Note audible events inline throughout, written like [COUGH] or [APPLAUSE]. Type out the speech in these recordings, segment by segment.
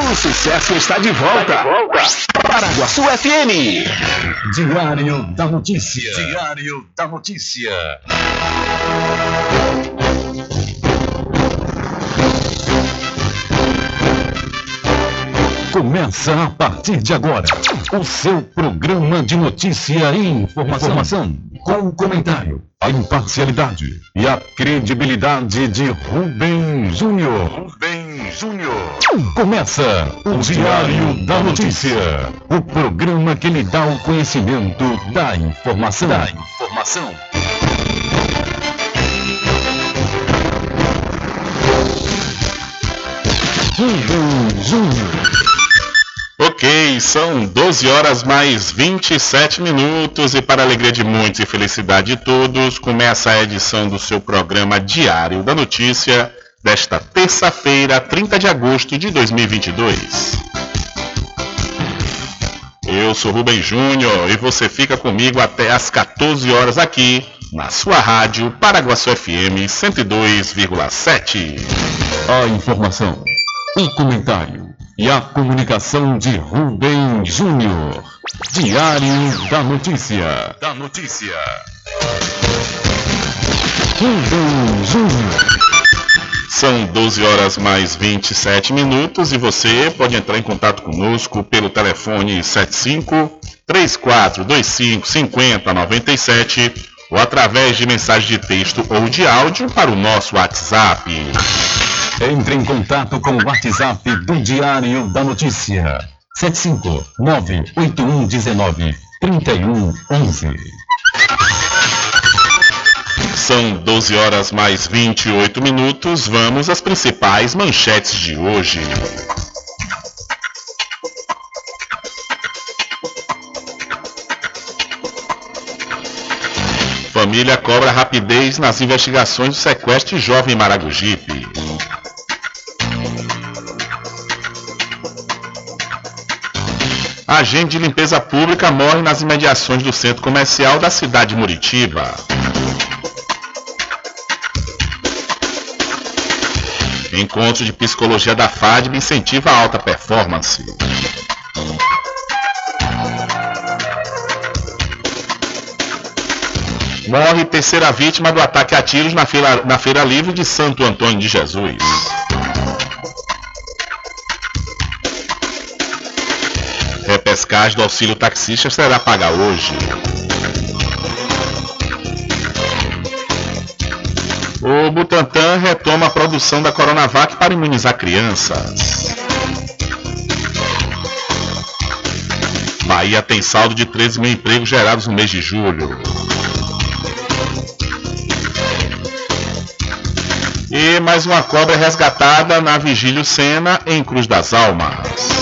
O sucesso está de volta. Paraguaçu FM. Diário da Notícia. Diário da Notícia. Começa a partir de agora o seu programa de notícia e informação, informação com o comentário, a imparcialidade e a credibilidade de Rubem Júnior. Rubem Júnior. Começa o Diário da Notícia, o programa que lhe dá o conhecimento da informação. Da informação. Rubem Júnior. Ok, são 12 horas mais 27 minutos e para alegria de muitos e felicidade de todos, começa a edição do seu programa Diário da Notícia desta terça-feira, 30 de agosto de 2022. Eu sou Rubem Júnior e você fica comigo até às 14 horas aqui na sua rádio Paraguaçu FM 102,7. A informação, o comentário e a comunicação de Rubem Júnior. Diário da Notícia. Da Notícia. Rubem Júnior. São 12 horas mais 27 minutos e você pode entrar em contato conosco pelo telefone 75 3425 5097 ou através de mensagem de texto ou de áudio para o nosso WhatsApp. Entre em contato com o WhatsApp do Diário da Notícia. 759-8119-3111. São 12 horas mais 28 minutos. Vamos às principais manchetes de hoje. Família cobra rapidez nas investigações do sequestro de jovem Maragogipe. Agente de limpeza pública morre nas imediações do centro comercial da cidade de Muritiba. Encontro de psicologia da FADB incentiva a alta performance. Morre terceira vítima do ataque a tiros na feira, na feira livre de Santo Antônio de Jesus. Repescagem do auxílio taxista será paga hoje. Butantan retoma a produção da Coronavac para imunizar crianças. Bahia tem saldo de 13 mil empregos gerados no mês de julho. E mais uma cobra resgatada na Vigílio Sena, em Cruz das Almas.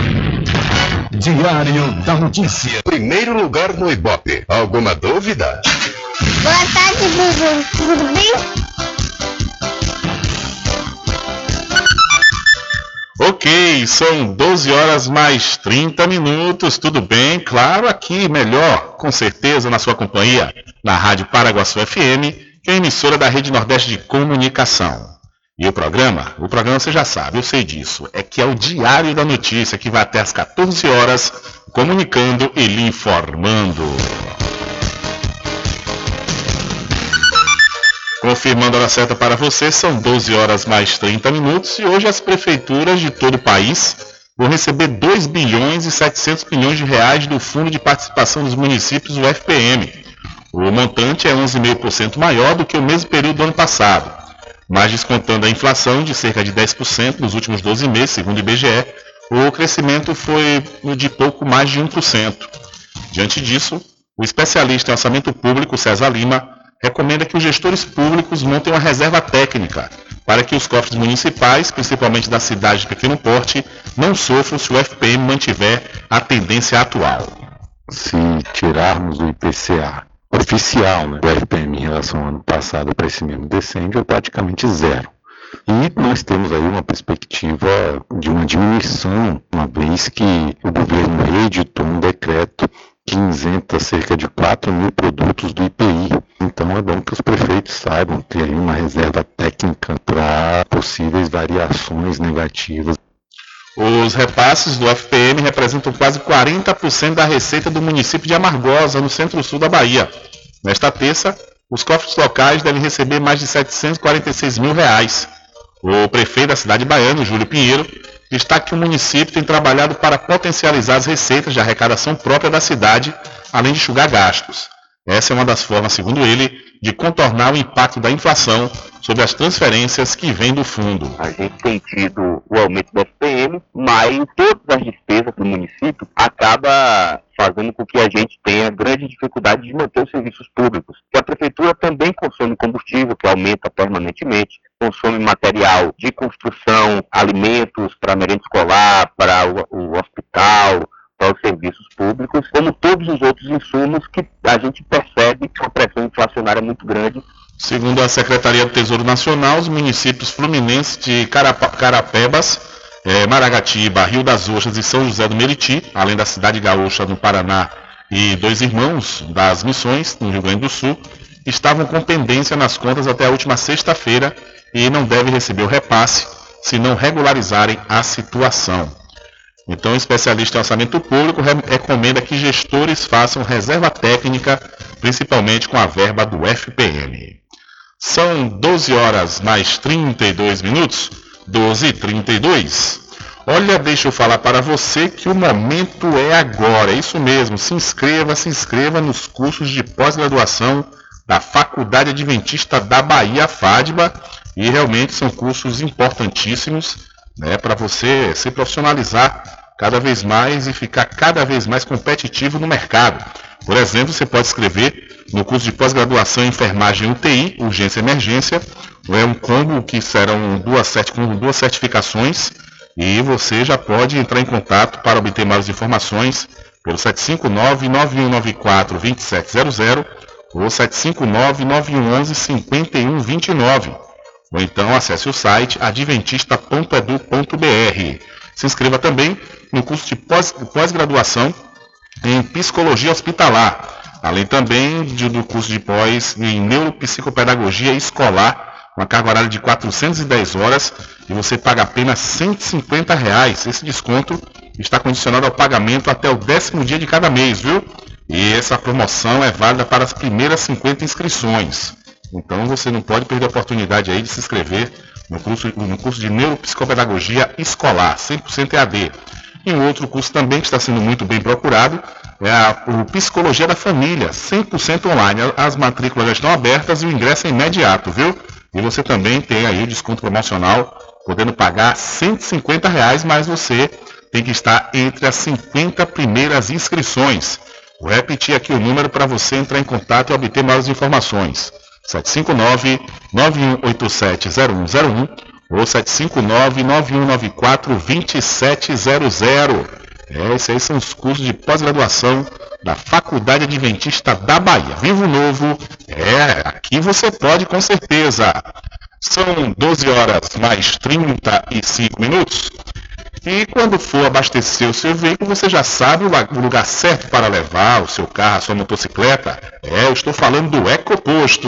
Diário da Notícia. Primeiro lugar no Ibope. Alguma dúvida? Boa tarde, Bubu. Tudo bem? Ok, são 12 horas mais 30 minutos, tudo bem? Claro, aqui melhor, com certeza, na sua companhia, na Rádio Paraguaçu FM, que é emissora da Rede Nordeste de Comunicação. E o programa? O programa você já sabe, eu sei disso. É que é o Diário da Notícia, que vai até às 14 horas, comunicando e lhe informando. Confirmando a hora certa para você, são 12 horas mais 30 minutos e hoje as prefeituras de todo o país vão receber 2 bilhões e 700 milhões de reais do Fundo de Participação dos Municípios, o FPM. O montante é 11,5% maior do que o mesmo período do ano passado, mas descontando a inflação de cerca de 10% nos últimos 12 meses, segundo o IBGE, o crescimento foi de pouco mais de 1%. Diante disso, o especialista em orçamento público, César Lima, recomenda que os gestores públicos montem uma reserva técnica para que os cofres municipais, principalmente da cidade de pequeno porte, não sofram se o FPM mantiver a tendência atual. Se tirarmos o IPCA oficial, né, do FPM em relação ao ano passado para esse mesmo decêndio, é praticamente zero. E nós temos aí uma perspectiva de uma diminuição, uma vez que o governo reeditou um decreto que isenta cerca de 4 mil produtos do IPI. Então é bom que os prefeitos saibam ter aí uma reserva técnica para possíveis variações negativas. Os repasses do FPM representam quase 40% da receita do município de Amargosa, no centro-sul da Bahia. Nesta terça, os cofres locais devem receber mais de 746 mil reais. O prefeito da cidade baiana, Júlio Pinheiro, destaca que o município tem trabalhado para potencializar as receitas de arrecadação própria da cidade, além de enxugar gastos. Essa é uma das formas, segundo ele, de contornar o impacto da inflação sobre as transferências que vêm do fundo. A gente tem tido o aumento do FPM, mas todas as despesas do município acaba fazendo com que a gente tenha grande dificuldade de manter os serviços públicos. Que a prefeitura também consome combustível, que aumenta permanentemente, consome material de construção, alimentos para merenda escolar, para o, o hospital, para os serviços públicos, como todos os outros insumos que a gente percebe que a pressão inflacionária é muito grande. Segundo a Secretaria do Tesouro Nacional, os municípios fluminenses de Carapebas, é, Maragatiba, Rio das Ostras e São José do Meriti, além da cidade gaúcha no Paraná e dois irmãos das Missões, no Rio Grande do Sul, estavam com pendência nas contas até a última sexta-feira e não devem receber o repasse se não regularizarem a situação. Então, especialista em orçamento público recomenda que gestores façam reserva técnica, principalmente com a verba do FPM. São 12 horas mais 32 minutos, 12 e 32. Olha, deixa eu falar para você que o momento é agora, é isso mesmo. Se inscreva, se inscreva nos cursos de pós-graduação da Faculdade Adventista da Bahia, FADBA, e realmente são cursos importantíssimos né, para você se profissionalizar cada vez mais e ficar cada vez mais competitivo no mercado. Por exemplo, você pode escrever no curso de pós-graduação em enfermagem UTI, urgência e emergência, é um combo que serão duas, duas certificações e você já pode entrar em contato para obter mais informações pelo 759-9194-2700 ou 759-9111-5129 ou então acesse o site adventista.edu.br. Se inscreva também no curso de pós-graduação em Psicologia Hospitalar, além também do curso de pós em Neuropsicopedagogia Escolar, uma carga horária de 410 horas e você paga apenas 150 reais. Esse desconto está condicionado ao pagamento até o décimo dia de cada mês, viu? E essa promoção é válida para as primeiras 50 inscrições. Então você não pode perder a oportunidade aí de se inscrever no curso, no curso de Neuropsicopedagogia Escolar, 100% EAD. E um outro curso também que está sendo muito bem procurado é a, o Psicologia da Família, 100% online. As matrículas já estão abertas e o ingresso é imediato, viu? E você também tem aí o desconto promocional, podendo pagar 150 reais, mas você tem que estar entre as 50 primeiras inscrições. Vou repetir aqui o número para você entrar em contato e obter mais informações. 759-9187-0101 ou 759-9194-2700. É, esses aí são os cursos de pós-graduação da Faculdade Adventista da Bahia. Vivo Novo, é, aqui você pode com certeza. São 12 horas mais 35 minutos. E quando for abastecer o seu veículo, você já sabe o lugar certo para levar o seu carro, a sua motocicleta. É, eu estou falando do Ecoposto.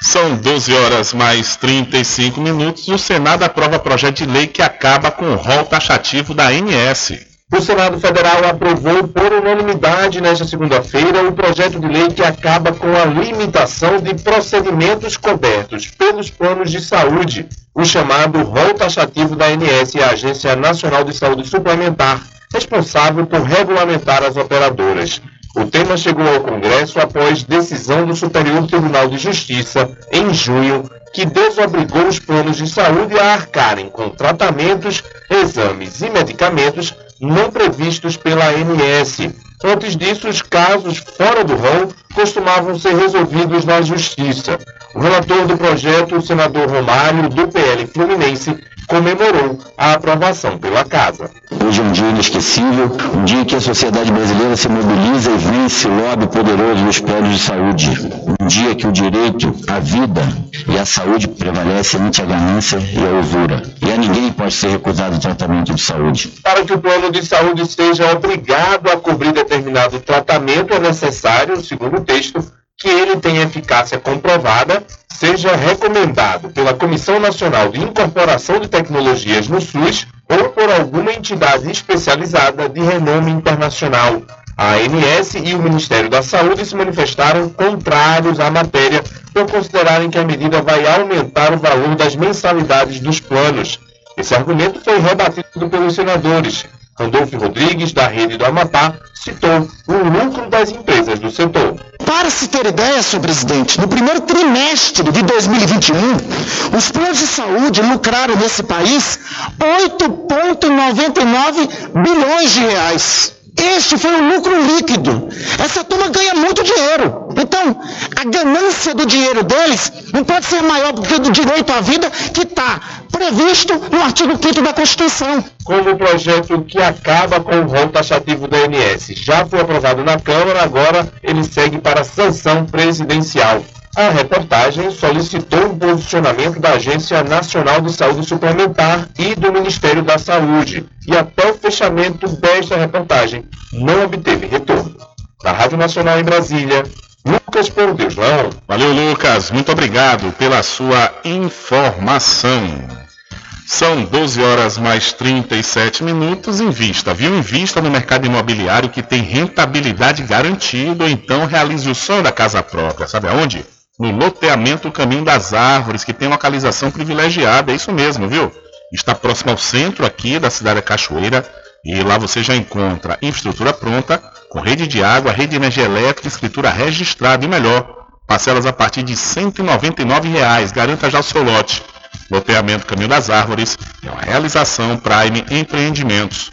São 12 horas mais 35 minutos e o Senado aprova projeto de lei que acaba com o rol taxativo da ANS. O Senado Federal aprovou por unanimidade nesta segunda-feira o projeto de lei que acaba com a limitação de procedimentos cobertos pelos planos de saúde, o chamado rol taxativo da ANS, a Agência Nacional de Saúde Suplementar, responsável por regulamentar as operadoras. O tema chegou ao Congresso após decisão do Superior Tribunal de Justiça, em junho, que desobrigou os planos de saúde a arcarem com tratamentos, exames e medicamentos não previstos pela ANS. Antes disso, os casos fora do rol costumavam ser resolvidos na Justiça. O relator do projeto, o senador Romário, do PL Fluminense, comemorou a aprovação pela Casa. Hoje é um dia inesquecível, um dia que a sociedade brasileira se mobiliza e vence o lobby poderoso dos planos de saúde. Um dia que o direito à vida e à saúde prevalece ante a ganância e a usura. E a ninguém pode ser recusado o tratamento de saúde. Para que o plano de saúde seja obrigado a cobrir determinado tratamento, é necessário, segundo o texto, que ele tenha eficácia comprovada, seja recomendado pela Comissão Nacional de Incorporação de Tecnologias no SUS ou por alguma entidade especializada de renome internacional. A ANS e o Ministério da Saúde se manifestaram contrários à matéria por considerarem que a medida vai aumentar o valor das mensalidades dos planos. Esse argumento foi rebatido pelos senadores. Randolfo Rodrigues, da Rede do Amapá, citou o lucro das empresas do setor. Para se ter ideia, senhor presidente, no primeiro trimestre de 2021, os planos de saúde lucraram nesse país 8,99 bilhões de reais. Este foi o lucro líquido. Essa turma ganha muito dinheiro. Então, a ganância do dinheiro deles não pode ser maior do que o direito à vida que está previsto no artigo 5 da Constituição. Como o projeto que acaba com o rol taxativo da ANS já foi aprovado na Câmara, agora ele segue para sanção presidencial. A reportagem solicitou o posicionamento da Agência Nacional de Saúde Suplementar e do Ministério da Saúde, e até o fechamento desta reportagem não obteve retorno. Da Rádio Nacional em Brasília, Lucas Por Deus. Valeu, Lucas. Muito obrigado pela sua informação. São 12 horas mais 37 minutos. Invista, viu? Invista no mercado imobiliário que tem rentabilidade garantida, então realize o sonho da casa própria. Sabe aonde? No loteamento Caminho das Árvores, que tem localização privilegiada, é isso mesmo, viu? Está próximo ao centro aqui da cidade da Cachoeira e lá você já encontra infraestrutura pronta, com rede de água, rede de energia elétrica, escritura registrada e melhor, parcelas a partir de 199 reais. garanta já o seu lote. Loteamento Caminho das Árvores é uma realização Prime Empreendimentos.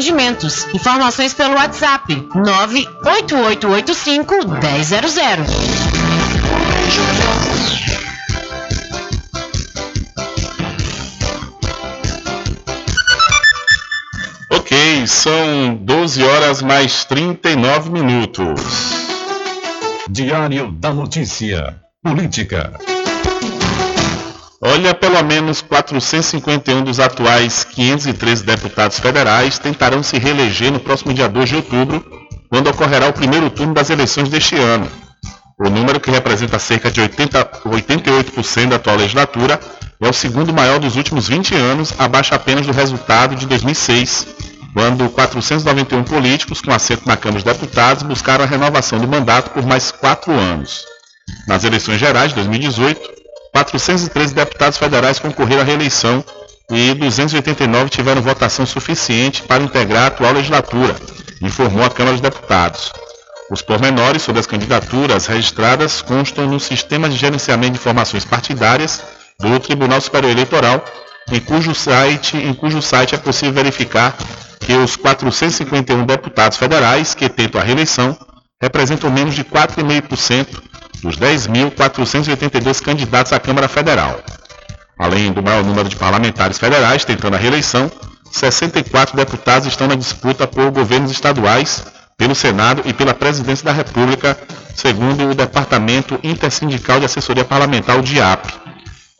Empreendimentos. Informações pelo WhatsApp 98885 1000. Ok, são 12 horas mais 39 minutos. Diário da Notícia. Política. Olha, pelo menos 451 dos atuais 513 deputados federais tentarão se reeleger no próximo dia 2 de outubro, quando ocorrerá o primeiro turno das eleições deste ano. O número, que representa cerca de 80, 88% da atual legislatura, é o segundo maior dos últimos 20 anos, abaixo apenas do resultado de 2006, quando 491 políticos com assento na Câmara dos Deputados buscaram a renovação do mandato por mais quatro anos. Nas eleições gerais de 2018, 413 deputados federais concorreram à reeleição e 289 tiveram votação suficiente para integrar a atual legislatura, informou a Câmara dos Deputados. Os pormenores sobre as candidaturas registradas constam no Sistema de Gerenciamento de Informações Partidárias do Tribunal Superior Eleitoral, em cujo site, em cujo site é possível verificar que os 451 deputados federais que tentam a reeleição representam menos de 4,5% dos 10.482 candidatos à Câmara Federal. Além do maior número de parlamentares federais tentando a reeleição, 64 deputados estão na disputa por governos estaduais, pelo Senado e pela Presidência da República, segundo o Departamento Intersindical de Assessoria Parlamentar, o DIAP.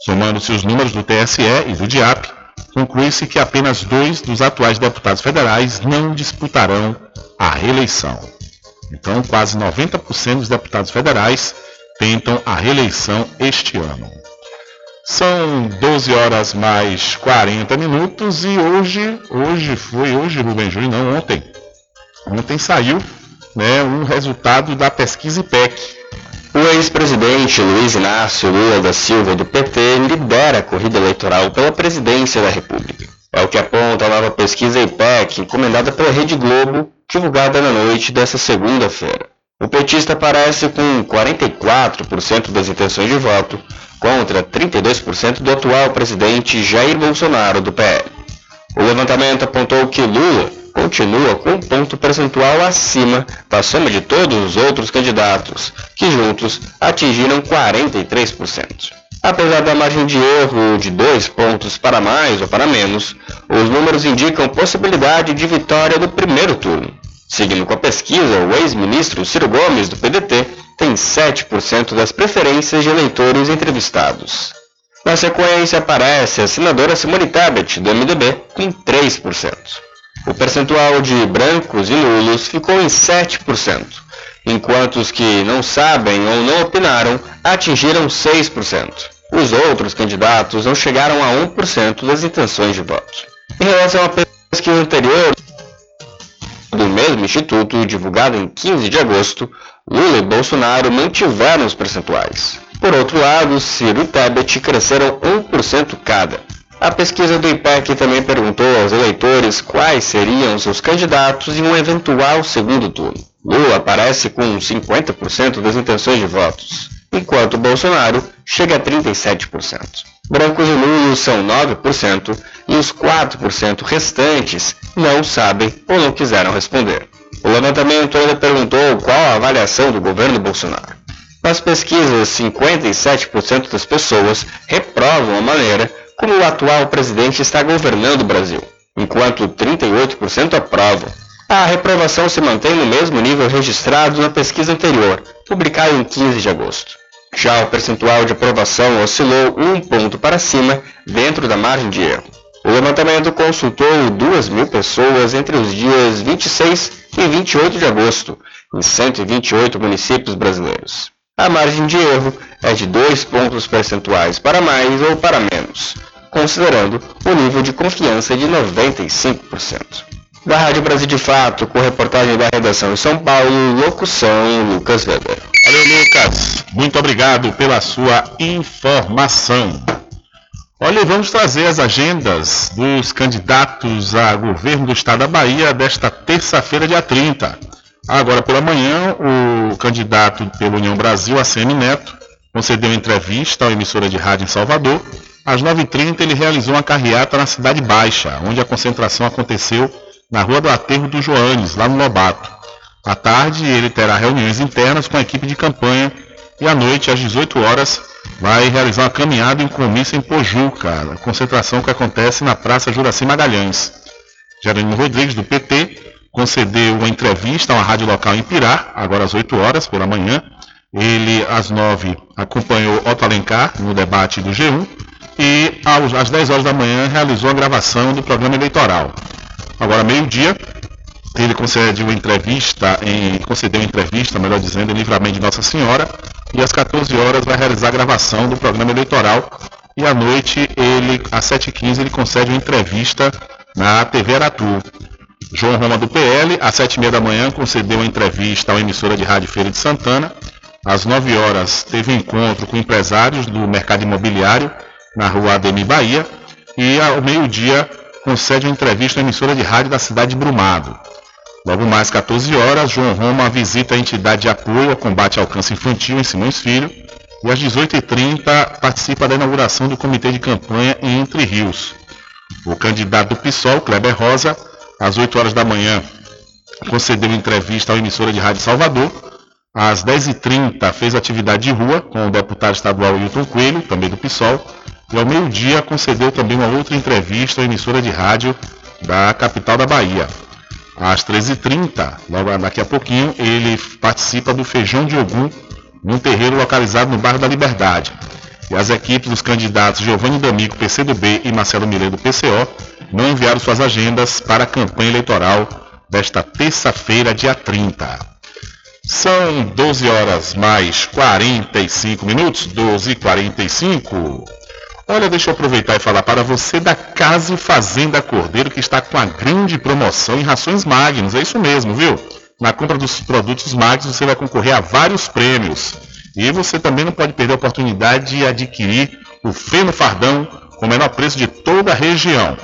Somando-se os números do TSE e do DIAP, conclui-se que apenas dois dos atuais deputados federais não disputarão a reeleição. Então, quase 90% dos deputados federais tentam a reeleição este ano. São 12 horas mais 40 minutos e hoje, hoje foi, hoje Rubem Júnior, não, ontem. Ontem saiu né, um resultado da pesquisa IPEC. O ex-presidente Luiz Inácio Lula da Silva do PT lidera a corrida eleitoral pela presidência da República. É o que aponta a nova pesquisa IPEC, encomendada pela Rede Globo, divulgada na noite desta segunda-feira. O petista aparece com 44% das intenções de voto, contra 32% do atual presidente Jair Bolsonaro do PL. O levantamento apontou que Lula continua com um ponto percentual acima da soma de todos os outros candidatos, que juntos atingiram 43%. Apesar da margem de erro de dois pontos para mais ou para menos, os números indicam possibilidade de vitória no primeiro turno. Seguindo com a pesquisa, o ex-ministro Ciro Gomes, do PDT, tem 7% das preferências de eleitores entrevistados. Na sequência aparece a senadora Simone Tebet, do MDB, com 3%. O percentual de brancos e nulos ficou em 7%, enquanto os que não sabem ou não opinaram atingiram 6%. Os outros candidatos não chegaram a 1% das intenções de voto. Em relação à pesquisa anterior, do mesmo instituto, divulgado em 15 de agosto, Lula e Bolsonaro mantiveram os percentuais. Por outro lado, Ciro e Tebet cresceram 1% cada. A pesquisa do IPEC também perguntou aos eleitores quais seriam seus candidatos em um eventual segundo turno. Lula aparece com 50% das intenções de votos, enquanto Bolsonaro chega a 37%. Brancos e nulos são 9% e os 4% restantes não sabem ou não quiseram responder. O levantamento ainda perguntou qual a avaliação do governo Bolsonaro. Nas pesquisas, 57% das pessoas reprovam a maneira como o atual presidente está governando o Brasil, enquanto 38% aprovam. A reprovação se mantém no mesmo nível registrado na pesquisa anterior, publicada em 15 de agosto. Já o percentual de aprovação oscilou um ponto para cima dentro da margem de erro. O levantamento consultou 2 mil pessoas entre os dias 26 e 28 de agosto, em 128 municípios brasileiros. A margem de erro é de 2 pontos percentuais para mais ou para menos, considerando o nível de confiança de 95%. Da Rádio Brasil de Fato, com reportagem da redação em São Paulo, locução Lucas Weber. Valeu, Lucas. Muito obrigado pela sua informação. Olha, vamos trazer as agendas dos candidatos a governo do estado da Bahia desta terça-feira, dia 30. Agora pela manhã, o candidato pela União Brasil, ACM Neto, concedeu entrevista à emissora de rádio em Salvador. Às 9h30, ele realizou uma carreata na Cidade Baixa, onde a concentração aconteceu na Rua do Aterro do Joanes, lá no Lobato. À tarde, ele terá reuniões internas com a equipe de campanha e à noite, às 18 horas, vai realizar uma caminhada em comício em Pojuca, concentração que acontece na Praça Juraci Magalhães. Jerônimo Rodrigues, do PT, concedeu uma entrevista a uma rádio local em Pirá, agora às 8 horas pela manhã. Ele, às 9, acompanhou Otto Alencar no debate do G1 e, às 10 horas da manhã, realizou a gravação do programa eleitoral. Agora, meio-dia, ele concede uma entrevista, em, concedeu uma entrevista, melhor dizendo, em livramento de Nossa Senhora, e às 14 horas vai realizar a gravação do programa eleitoral. E à noite, ele, às 7h15, ele concede uma entrevista na TV Aratu. João Roma do PL, às 7h30 da manhã, concedeu uma entrevista à emissora de Rádio Feira de Santana. Às 9 horas, teve um encontro com empresários do mercado imobiliário na rua Ademir Bahia. E ao meio-dia, concede uma entrevista à emissora de rádio da cidade de Brumado. Logo mais 14 horas, João Roma visita a entidade de apoio ao combate ao câncer infantil em Simões Filho e às 18h30 participa da inauguração do comitê de campanha em Entre Rios. O candidato do PSOL, Kleber Rosa, às 8 horas da manhã, concedeu entrevista à emissora de rádio Salvador. Às 10h30 fez atividade de rua com o deputado estadual Hilton Coelho, também do PSOL, e ao meio-dia concedeu também uma outra entrevista à emissora de rádio da capital da Bahia. Às 13h30, logo daqui a pouquinho, ele participa do Feijão de Ogum, num terreiro localizado no bairro da Liberdade. E as equipes dos candidatos Giovanni D'Amico, PCdoB e Marcelo Miredo, PCO, não enviaram suas agendas para a campanha eleitoral desta terça-feira, dia 30. São 12 horas mais 45 minutos, 12 e 45. Olha, deixa eu aproveitar e falar para você da Casa e Fazenda Cordeiro, que está com a grande promoção em rações Magnus. É isso mesmo, viu? Na compra dos produtos Magnus você vai concorrer a vários prêmios. E você também não pode perder a oportunidade de adquirir o feno fardão com o menor preço de toda a região.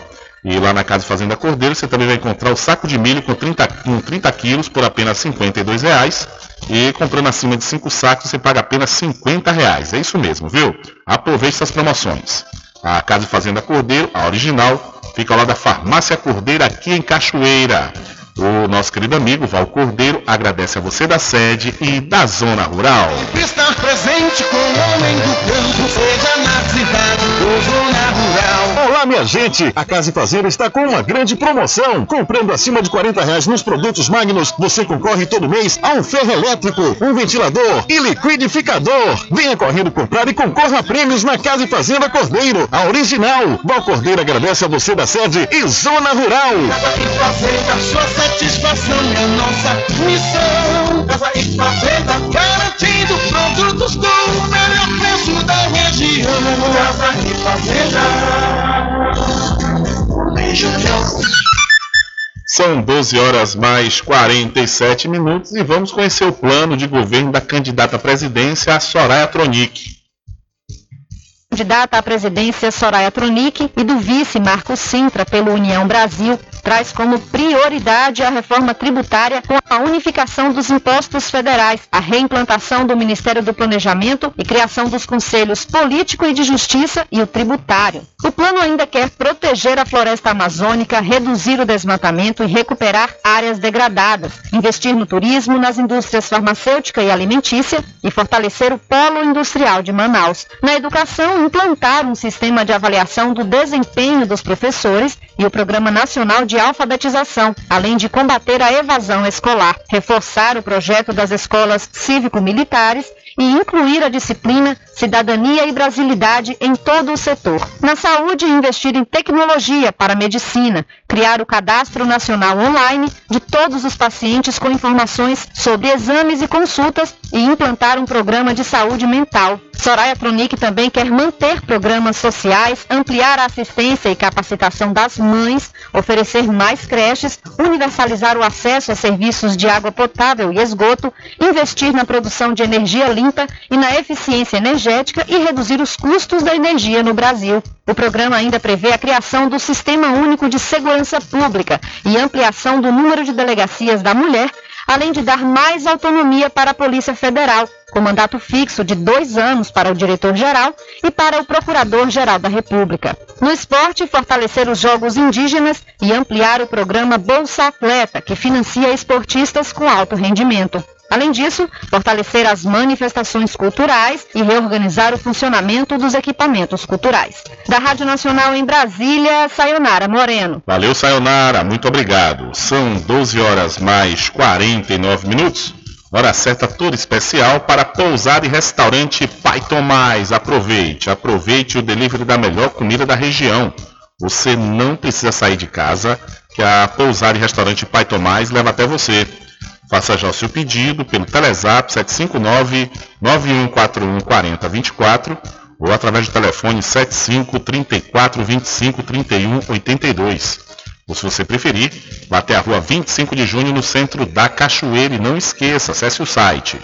E lá na Casa Fazenda Cordeiro você também vai encontrar o saco de milho com 30, com 30 quilos por apenas R$ 52,00. E comprando acima de 5 sacos você paga apenas 50,00 reais. É isso mesmo, viu? Aproveite essas promoções. A Casa Fazenda Cordeiro, a original, fica lá da Farmácia Cordeiro aqui em Cachoeira. O nosso querido amigo Val Cordeiro agradece a você da sede e da zona rural. Estar presente com o homem do campo, seja na cidade ou zona rural. Minha gente! A Casa e Fazenda está com uma grande promoção. Comprando acima de 40 reais nos produtos Magnus, você concorre todo mês a um ferro elétrico, um ventilador e liquidificador. Venha correndo comprar e concorra a prêmios na Casa e Fazenda Cordeiro, a original. Val Cordeiro agradece a você da sede e zona rural. Casa e Fazenda, sua satisfação é nossa missão. Casa e Fazenda, garantindo produtos com o melhor preço da região. Casa e Fazenda. São 12 horas mais 47 minutos e vamos conhecer o plano de governo da candidata à presidência, Soraya Tronic. Candidata à presidência Soraya Tronic e do vice Marco Sintra pelo União Brasil traz como prioridade a reforma tributária com a unificação dos impostos federais, a reimplantação do Ministério do Planejamento e criação dos conselhos político e de justiça e o tributário. O plano ainda quer proteger a floresta amazônica, reduzir o desmatamento e recuperar áreas degradadas, investir no turismo, nas indústrias farmacêutica e alimentícia e fortalecer o polo industrial de Manaus. Na educação, implantar um sistema de avaliação do desempenho dos professores e o Programa Nacional de Alfabetização, além de combater a evasão escolar, reforçar o projeto das escolas cívico-militares e incluir a disciplina Cidadania e Brasilidade em todo o setor. Na saúde, investir em tecnologia para a medicina, criar o Cadastro Nacional Online de todos os pacientes com informações sobre exames e consultas e implantar um programa de saúde mental. Soraya Tronic também quer manter programas sociais, ampliar a assistência e capacitação das mães, oferecer mais creches, universalizar o acesso a serviços de água potável e esgoto, investir na produção de energia limpa e na eficiência energética e reduzir os custos da energia no Brasil. O programa ainda prevê a criação do Sistema Único de Segurança Pública e ampliação do número de delegacias da mulher, além de dar mais autonomia para a Polícia Federal, com mandato fixo de dois anos para o diretor-geral e para o procurador-geral da República. No esporte, fortalecer os jogos indígenas e ampliar o programa Bolsa Atleta, que financia esportistas com alto rendimento. Além disso, fortalecer as manifestações culturais e reorganizar o funcionamento dos equipamentos culturais. Da Rádio Nacional em Brasília, Sayonara Moreno. Valeu, Sayonara, muito obrigado. São 12 horas mais 49 minutos. Hora certa toda especial para pousar e restaurante Pai Tomás. Aproveite, aproveite o delivery da melhor comida da região. Você não precisa sair de casa, que a pousar e restaurante Pai Tomás leva até você. Faça já o seu pedido pelo Telezap 759 9141 4024 ou através do telefone 75 34 25 31 82. Ou se você preferir, vá até a rua 25 de junho no centro da Cachoeira e não esqueça, acesse o site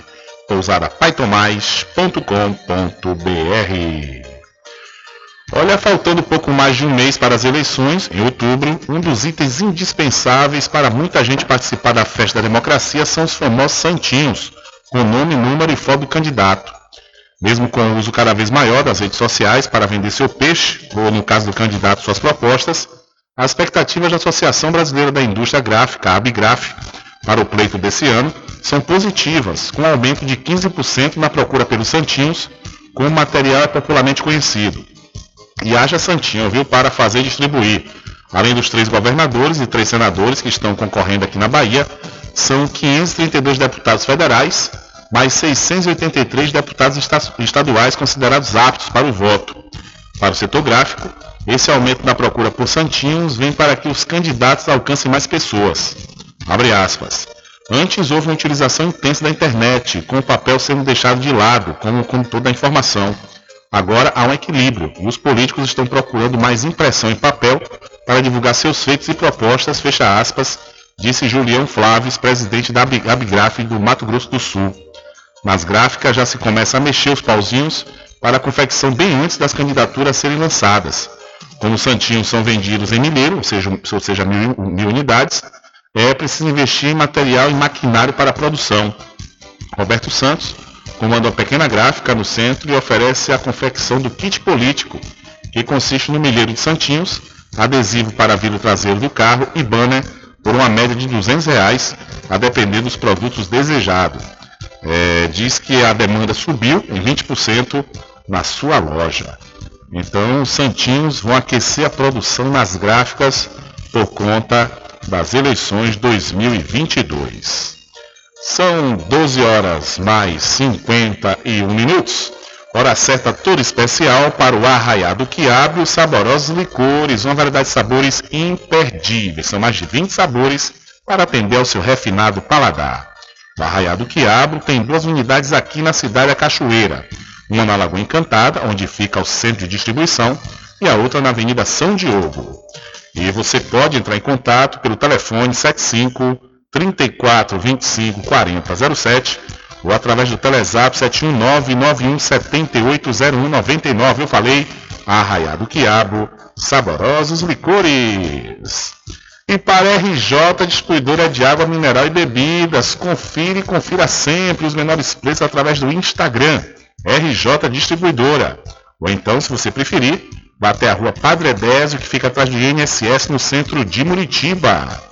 pousadapaitomais.com.br. Olha, faltando pouco mais de um mês para as eleições, em outubro, um dos itens indispensáveis para muita gente participar da festa da democracia são os famosos santinhos, com nome, número e foto do candidato. Mesmo com o uso cada vez maior das redes sociais para vender seu peixe, ou no caso do candidato suas propostas, as expectativas da Associação Brasileira da Indústria Gráfica, a Abigraf, para o pleito desse ano são positivas, com aumento de 15% na procura pelos santinhos, como material popularmente conhecido. E haja santinho, viu, para fazer e distribuir. Além dos três governadores e três senadores que estão concorrendo aqui na Bahia, são 532 deputados federais, mais 683 deputados estaduais considerados aptos para o voto. Para o setor gráfico, esse aumento da procura por santinhos vem para que os candidatos alcancem mais pessoas. Abre aspas. Antes houve uma utilização intensa da internet, com o papel sendo deixado de lado como condutor da informação. Agora há um equilíbrio e os políticos estão procurando mais impressão em papel para divulgar seus feitos e propostas, fecha aspas, disse Julião Flávio, presidente da Abigraf do Mato Grosso do Sul. Nas gráficas já se começa a mexer os pauzinhos para a confecção bem antes das candidaturas serem lançadas. Como os santinhos são vendidos em mineiro, ou seja, ou seja mil, mil unidades, é preciso investir em material e maquinário para a produção. Roberto Santos comanda uma pequena gráfica no centro e oferece a confecção do kit político, que consiste no milheiro de santinhos, adesivo para vidro traseiro do carro e banner por uma média de 200 reais, a depender dos produtos desejados. É, diz que a demanda subiu em 20% na sua loja. Então, os santinhos vão aquecer a produção nas gráficas por conta das eleições 2022. São 12 horas mais 51 minutos. Hora certa toda especial para o Arraiado Quiabo e os saborosos licores, uma variedade de sabores imperdíveis. São mais de 20 sabores para atender ao seu refinado paladar. O Arraiado Quiabo tem duas unidades aqui na cidade da Cachoeira. Uma na Lagoa Encantada, onde fica o centro de distribuição, e a outra na Avenida São Diogo. E você pode entrar em contato pelo telefone 75 34 25 40 07 ou através do Telezap 71991780199. Eu falei, Arraiado Quiabo, saborosos licores. E para RJ Distribuidora de Água Mineral e Bebidas, confira e confira sempre os menores preços através do Instagram, RJ Distribuidora. Ou então, se você preferir, vá até a rua Padre Edésio, que fica atrás do INSS, no centro de Muritiba.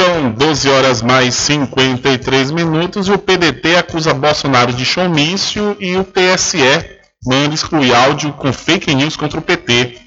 São 12 horas mais 53 minutos e o PDT acusa Bolsonaro de showmício e o TSE manda excluir áudio com fake news contra o PT.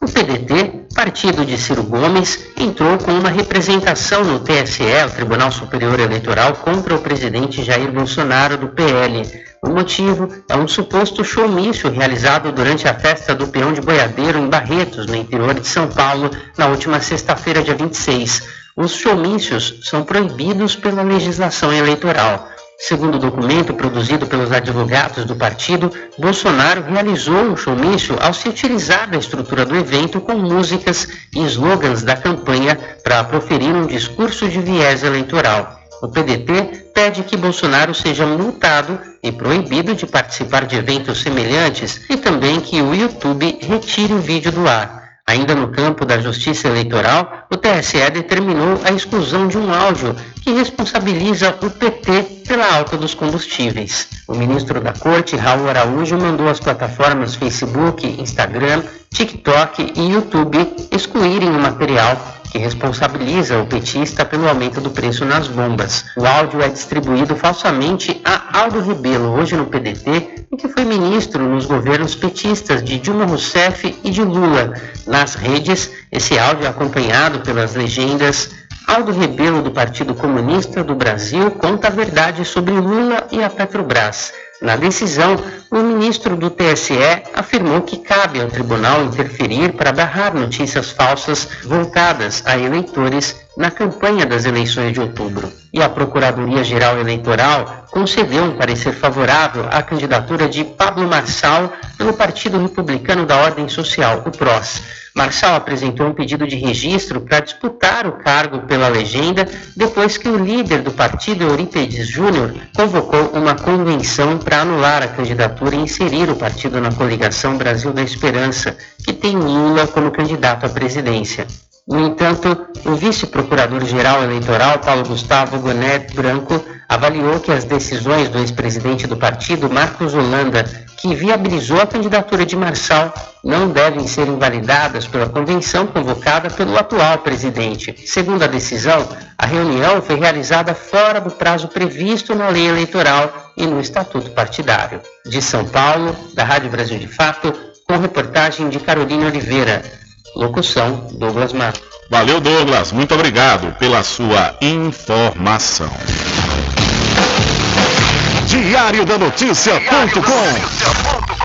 O PDT, partido de Ciro Gomes, entrou com uma representação no TSE, o Tribunal Superior Eleitoral, contra o presidente Jair Bolsonaro do PL. O motivo é um suposto showmício realizado durante a festa do peão de boiadeiro em Barretos, no interior de São Paulo, na última sexta-feira, dia 26. Os showmícios são proibidos pela legislação eleitoral. Segundo o documento produzido pelos advogados do partido, Bolsonaro realizou o showmício ao se utilizar da estrutura do evento com músicas e slogans da campanha para proferir um discurso de viés eleitoral. O PDT pede que Bolsonaro seja multado e proibido de participar de eventos semelhantes e também que o YouTube retire o vídeo do ar. Ainda no campo da justiça eleitoral, o TSE determinou a exclusão de um áudio que responsabiliza o PT pela alta dos combustíveis. O ministro da Corte, Raul Araújo, mandou as plataformas Facebook, Instagram, TikTok e YouTube excluírem o material que responsabiliza o petista pelo aumento do preço nas bombas. O áudio é distribuído falsamente a Aldo Rebelo, hoje no PDT, e que foi ministro nos governos petistas de Dilma Rousseff e de Lula. Nas redes, esse áudio é acompanhado pelas legendas Aldo Rebelo, do Partido Comunista do Brasil, conta a verdade sobre Lula e a Petrobras. Na decisão, o ministro do TSE afirmou que cabe ao tribunal interferir para barrar notícias falsas voltadas a eleitores na campanha das eleições de outubro. E a Procuradoria-Geral Eleitoral concedeu um parecer favorável à candidatura de Pablo Marçal pelo Partido Republicano da Ordem Social, o PROS. Marçal apresentou um pedido de registro para disputar o cargo pela legenda depois que o líder do partido, Eurípides Júnior, convocou uma convenção para anular a candidatura e inserir o partido na coligação Brasil da Esperança, que tem Lula como candidato à presidência. No entanto, o vice-procurador-geral eleitoral, Paulo Gustavo Gonet Branco, avaliou que as decisões do ex-presidente do partido, Marcos Holanda, que viabilizou a candidatura de Marçal, não devem ser invalidadas pela convenção convocada pelo atual presidente. Segundo a decisão, a reunião foi realizada fora do prazo previsto na lei eleitoral e no estatuto partidário. De São Paulo, da Rádio Brasil de Fato, com reportagem de Carolina Oliveira. Locução: Douglas Matos. Valeu, Douglas. Muito obrigado pela sua informação. Diário da Notícia.com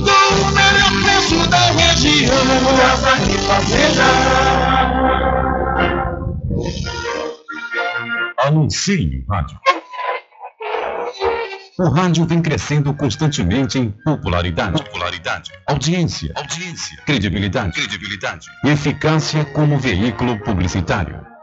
com o melhor preço da região. Casa e Fazenda. Anuncie no rádio. O rádio vem crescendo constantemente em popularidade, popularidade, audiência, audiência, credibilidade, credibilidade, eficácia como veículo publicitário.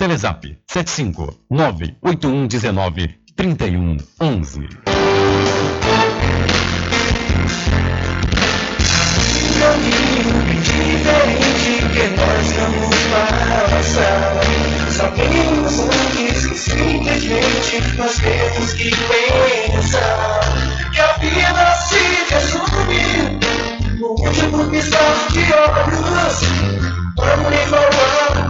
Telezap 75 98119 3111. caminho diferente que nós vamos passar. Sabemos antes que simplesmente nós temos que pensar que a vida se resume no último piscar de olhos. Quando enrolar as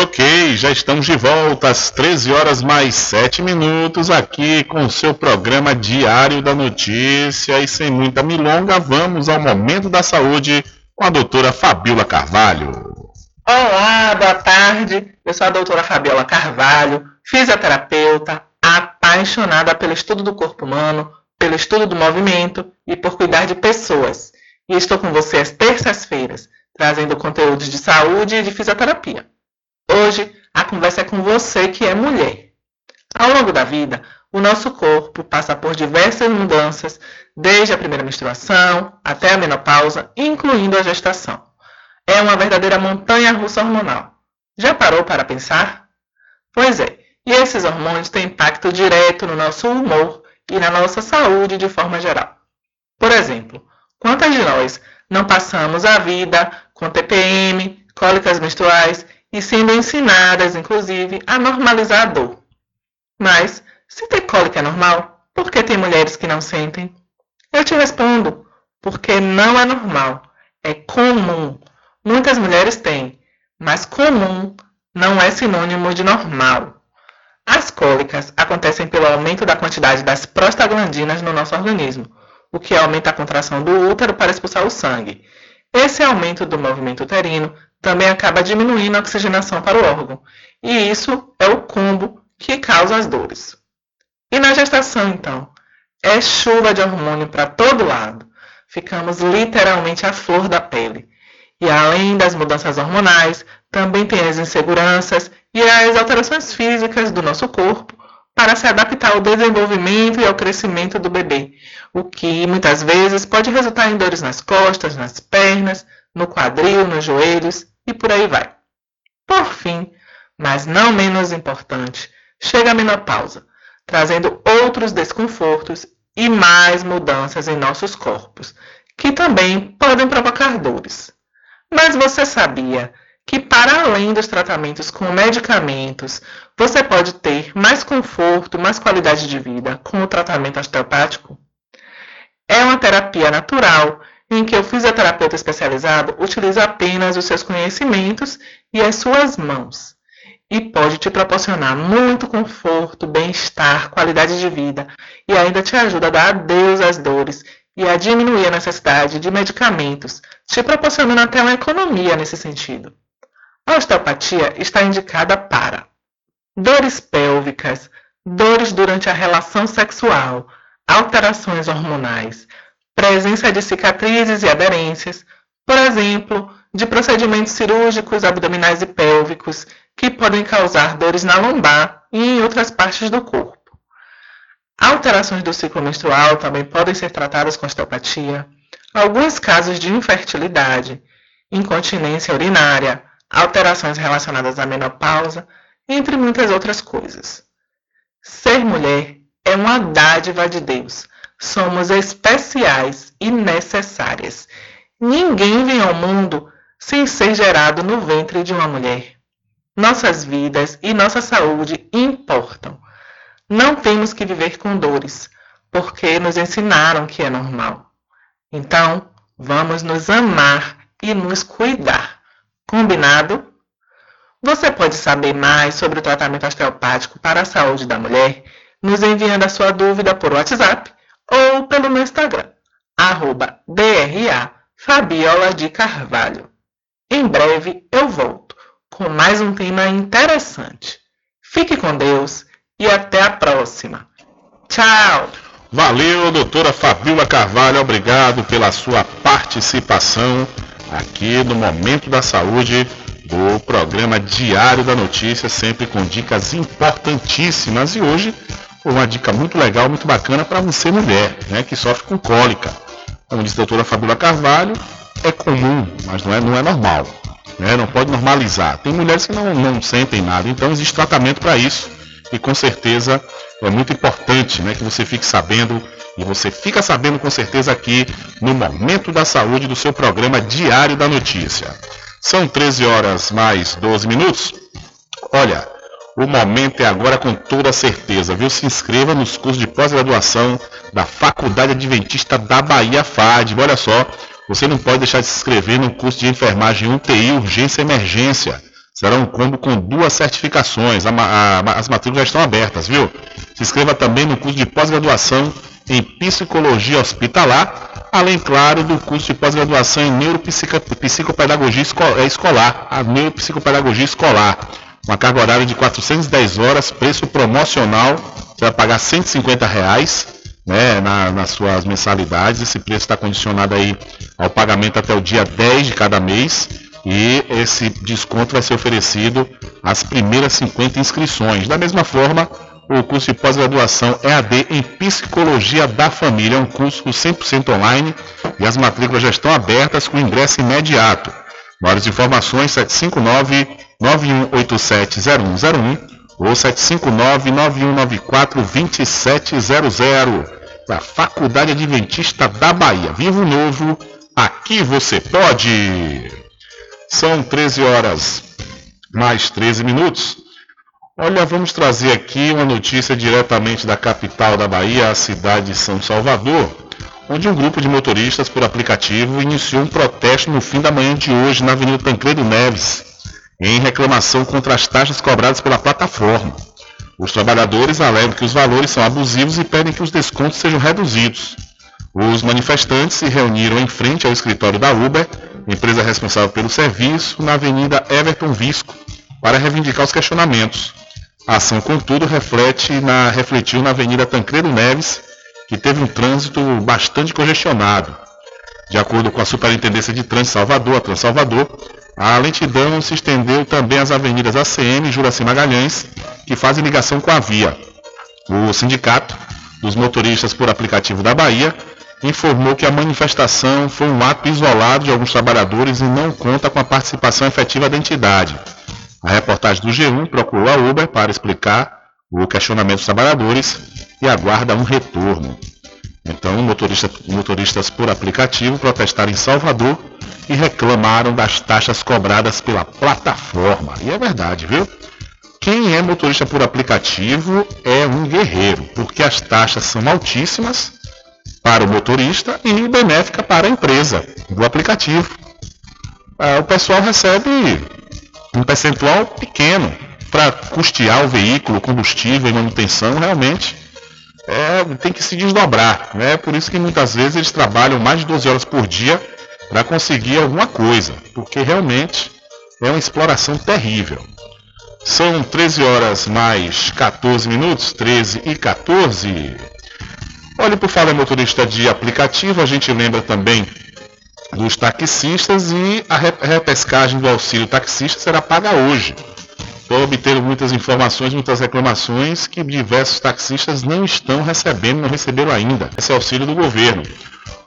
Ok, já estamos de volta às 13 horas mais 7 minutos aqui com o seu programa Diário da Notícia e sem muita milonga, vamos ao momento da saúde com a doutora Fabiola Carvalho. Olá, boa tarde. Eu sou a doutora Fabiola Carvalho, fisioterapeuta, apaixonada pelo estudo do corpo humano, pelo estudo do movimento e por cuidar de pessoas. E estou com você às terças-feiras, trazendo conteúdos de saúde e de fisioterapia. Hoje, a conversa é com você que é mulher. Ao longo da vida, o nosso corpo passa por diversas mudanças, desde a primeira menstruação até a menopausa, incluindo a gestação. É uma verdadeira montanha russa hormonal. Já parou para pensar? Pois é, e esses hormônios têm impacto direto no nosso humor e na nossa saúde de forma geral. Por exemplo, quantas de nós não passamos a vida com TPM, cólicas menstruais e sendo ensinadas, inclusive, a normalizar a dor? Mas, se ter cólica é normal, por que tem mulheres que não sentem? Eu te respondo, porque não é normal, é comum. Muitas mulheres têm, mas comum não é sinônimo de normal. As cólicas acontecem pelo aumento da quantidade das prostaglandinas no nosso organismo, o que aumenta a contração do útero para expulsar o sangue. Esse aumento do movimento uterino também acaba diminuindo a oxigenação para o órgão, e isso é o combo que causa as dores. E na gestação, então? É chuva de hormônio para todo lado. Ficamos literalmente à flor da pele. E além das mudanças hormonais, também tem as inseguranças e as alterações físicas do nosso corpo para se adaptar ao desenvolvimento e ao crescimento do bebê, o que muitas vezes pode resultar em dores nas costas, nas pernas, no quadril, nos joelhos e por aí vai. Por fim, mas não menos importante, chega a menopausa, trazendo outros desconfortos e mais mudanças em nossos corpos, que também podem provocar dores. Mas você sabia que, para além dos tratamentos com medicamentos, você pode ter mais conforto, mais qualidade de vida com o tratamento osteopático? É uma terapia natural em que o fisioterapeuta especializado utiliza apenas os seus conhecimentos e as suas mãos. E pode te proporcionar muito conforto, bem-estar, qualidade de vida e ainda te ajuda a dar adeus às dores e a diminuir a necessidade de medicamentos, te proporcionando até uma economia nesse sentido. A osteopatia está indicada para dores pélvicas, dores durante a relação sexual, alterações hormonais, presença de cicatrizes e aderências, por exemplo, de procedimentos cirúrgicos abdominais e pélvicos, que podem causar dores na lombar e em outras partes do corpo. Alterações do ciclo menstrual também podem ser tratadas com osteopatia. Alguns casos de infertilidade, incontinência urinária, alterações relacionadas à menopausa, entre muitas outras coisas. Ser mulher é uma dádiva de Deus. Somos especiais e necessárias. Ninguém vem ao mundo sem ser gerado no ventre de uma mulher. Nossas vidas e nossa saúde importam. Não temos que viver com dores, porque nos ensinaram que é normal. Então, vamos nos amar e nos cuidar. Combinado? Você pode saber mais sobre o tratamento osteopático para a saúde da mulher nos enviando a sua dúvida por WhatsApp ou pelo meu Instagram, arroba DRA Fabiola de Carvalho. Em breve eu volto com mais um tema interessante. Fique com Deus e até a próxima. Tchau! Valeu, doutora Fabiola Carvalho, obrigado pela sua participação aqui no Momento da Saúde do programa Diário da Notícia, sempre com dicas importantíssimas. E hoje, uma dica muito legal, muito bacana para você, mulher, né, que sofre com cólica. Como disse a doutora Fabiola Carvalho, é comum, mas não é, não é normal. Né, não pode normalizar. Tem mulheres que não, não sentem nada, então existe tratamento para isso. E com certeza é muito importante né, que você fique sabendo e você fica sabendo com certeza aqui no Momento da Saúde do seu programa Diário da Notícia. São 13 horas mais 12 minutos. Olha, o momento é agora com toda certeza, viu? Se inscreva nos cursos de pós-graduação da Faculdade Adventista da Bahia FAD. Olha só, você não pode deixar de se inscrever no curso de enfermagem UTI Urgência e Emergência. Será um combo com duas certificações. A, a, as matrículas já estão abertas, viu? Se inscreva também no curso de pós-graduação em Psicologia Hospitalar, além, claro, do curso de pós-graduação em Neuropsicopedagogia é, Escolar, a Neuropsicopedagogia Escolar. Uma carga horária de 410 horas, preço promocional, você vai pagar 150 reais né, na, nas suas mensalidades. Esse preço está condicionado aí ao pagamento até o dia 10 de cada mês e esse desconto vai ser oferecido às primeiras 50 inscrições. Da mesma forma, o curso de pós-graduação EAD em Psicologia da Família é um curso 100% online e as matrículas já estão abertas com ingresso imediato. Maiores informações 759-9187-0101 ou 759-9194-2700 da Faculdade Adventista da Bahia. Vivo Novo, aqui você pode! São 13 horas mais 13 minutos. Olha, vamos trazer aqui uma notícia diretamente da capital da Bahia, a cidade de São Salvador, onde um grupo de motoristas por aplicativo iniciou um protesto no fim da manhã de hoje na Avenida Tancredo Neves, em reclamação contra as taxas cobradas pela plataforma. Os trabalhadores alegam que os valores são abusivos e pedem que os descontos sejam reduzidos. Os manifestantes se reuniram em frente ao escritório da Uber empresa responsável pelo serviço, na Avenida Everton Visco, para reivindicar os questionamentos. A ação, contudo, reflete na, refletiu na Avenida Tancredo Neves, que teve um trânsito bastante congestionado. De acordo com a Superintendência de Trânsito Salvador, a Transalvador, a lentidão se estendeu também às avenidas ACM e Juraci Magalhães, que fazem ligação com a via. O sindicato dos motoristas por aplicativo da Bahia informou que a manifestação foi um ato isolado de alguns trabalhadores e não conta com a participação efetiva da entidade. A reportagem do G1 procurou a Uber para explicar o questionamento dos trabalhadores e aguarda um retorno. Então, motorista, motoristas por aplicativo protestaram em Salvador e reclamaram das taxas cobradas pela plataforma. E é verdade, viu? Quem é motorista por aplicativo é um guerreiro, porque as taxas são altíssimas para o motorista e benéfica para a empresa do aplicativo. Ah, o pessoal recebe um percentual pequeno para custear o veículo, combustível e manutenção, realmente é, tem que se desdobrar. Né? por isso que muitas vezes eles trabalham mais de 12 horas por dia para conseguir alguma coisa, porque realmente é uma exploração terrível. São 13 horas mais 14 minutos, 13 e 14. Olha, por falar motorista de aplicativo, a gente lembra também dos taxistas e a repescagem do auxílio taxista será paga hoje. Estou obtendo muitas informações, muitas reclamações que diversos taxistas não estão recebendo, não receberam ainda esse auxílio do governo.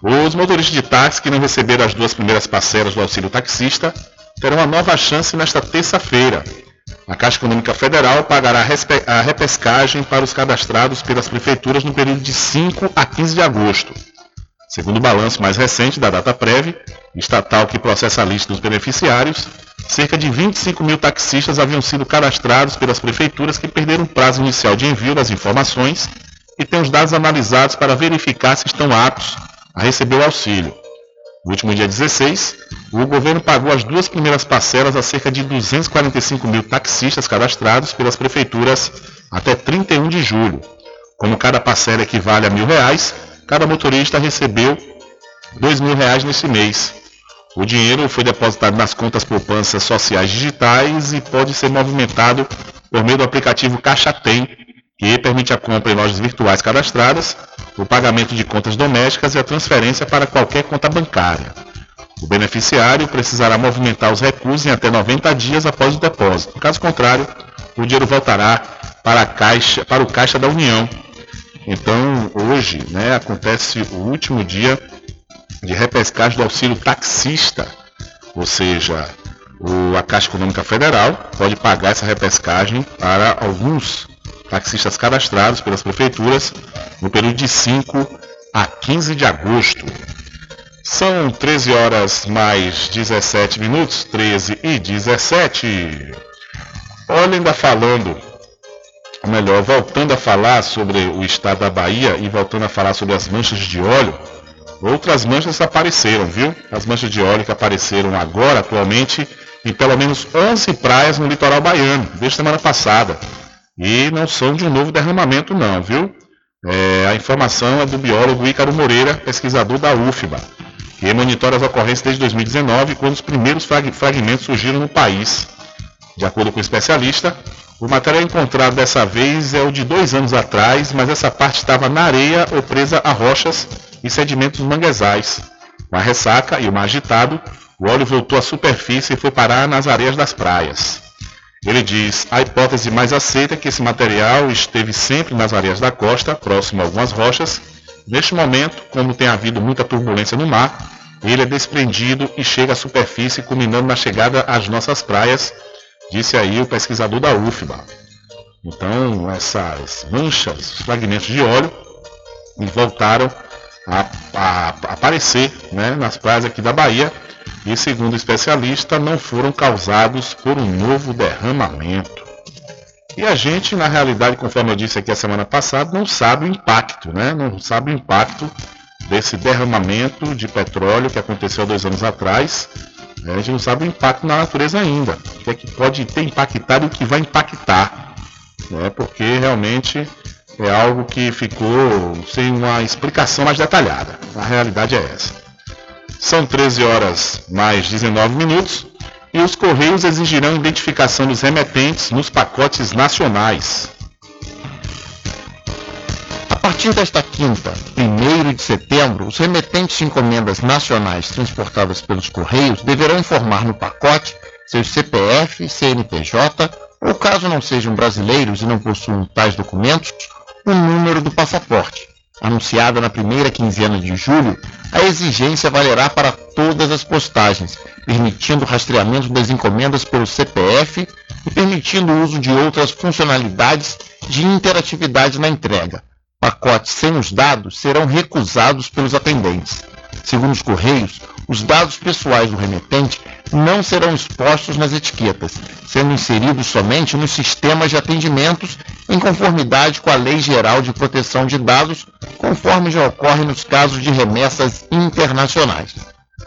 Os motoristas de táxi que não receberam as duas primeiras parcelas do auxílio taxista terão uma nova chance nesta terça-feira. A Caixa Econômica Federal pagará a repescagem para os cadastrados pelas prefeituras no período de 5 a 15 de agosto. Segundo o balanço mais recente da data prévia, estatal que processa a lista dos beneficiários, cerca de 25 mil taxistas haviam sido cadastrados pelas prefeituras que perderam o prazo inicial de envio das informações e têm os dados analisados para verificar se estão aptos a receber o auxílio. No último dia 16, o governo pagou as duas primeiras parcelas a cerca de 245 mil taxistas cadastrados pelas prefeituras até 31 de julho. Como cada parcela equivale a mil reais, cada motorista recebeu dois mil reais nesse mês. O dinheiro foi depositado nas contas poupanças sociais digitais e pode ser movimentado por meio do aplicativo Caixa Tem, que permite a compra em lojas virtuais cadastradas, o pagamento de contas domésticas e a transferência para qualquer conta bancária. O beneficiário precisará movimentar os recursos em até 90 dias após o depósito. Caso contrário, o dinheiro voltará para, caixa, para o Caixa da União, então, hoje, né, acontece o último dia de repescagem do auxílio taxista, ou seja, o, a Caixa Econômica Federal pode pagar essa repescagem para alguns taxistas cadastrados pelas prefeituras no período de 5 a 15 de agosto. São 13 horas mais 17 minutos, 13 e 17. Olha, ainda falando ou melhor, voltando a falar sobre o estado da Bahia e voltando a falar sobre as manchas de óleo, outras manchas apareceram, viu? As manchas de óleo que apareceram agora, atualmente, em pelo menos 11 praias no litoral baiano, desde semana passada. E não são de um novo derramamento, não, viu? É, a informação é do biólogo Ícaro Moreira, pesquisador da UFBA, que monitora as ocorrências desde 2019, quando os primeiros fragmentos surgiram no país. De acordo com o especialista, o material encontrado dessa vez é o de dois anos atrás, mas essa parte estava na areia ou presa a rochas e sedimentos manguezais. Com a ressaca e o mar agitado, o óleo voltou à superfície e foi parar nas areias das praias. Ele diz: a hipótese mais aceita é que esse material esteve sempre nas areias da costa, próximo a algumas rochas. Neste momento, como tem havido muita turbulência no mar, ele é desprendido e chega à superfície, culminando na chegada às nossas praias disse aí o pesquisador da UFBA. Então, essas manchas, os fragmentos de óleo, voltaram a, a, aparecer né, nas praias aqui da Bahia e, segundo especialista, não foram causados por um novo derramamento. E a gente, na realidade, conforme eu disse aqui a semana passada, não sabe o impacto, né? Não sabe o impacto desse derramamento de petróleo que aconteceu dois anos atrás a gente não sabe o impacto na natureza ainda. O que é que pode ter impactado e o que vai impactar. Né? Porque realmente é algo que ficou sem uma explicação mais detalhada. A realidade é essa. São 13 horas mais 19 minutos e os Correios exigirão identificação dos remetentes nos pacotes nacionais partir desta quinta, 1 de setembro, os remetentes de encomendas nacionais transportadas pelos Correios deverão informar no pacote seus CPF, CNPJ ou, caso não sejam brasileiros e não possuam tais documentos, o número do passaporte. Anunciada na primeira quinzena de julho, a exigência valerá para todas as postagens, permitindo o rastreamento das encomendas pelo CPF e permitindo o uso de outras funcionalidades de interatividade na entrega pacotes sem os dados serão recusados pelos atendentes. Segundo os Correios, os dados pessoais do remetente não serão expostos nas etiquetas, sendo inseridos somente nos sistemas de atendimentos em conformidade com a Lei Geral de Proteção de Dados, conforme já ocorre nos casos de remessas internacionais.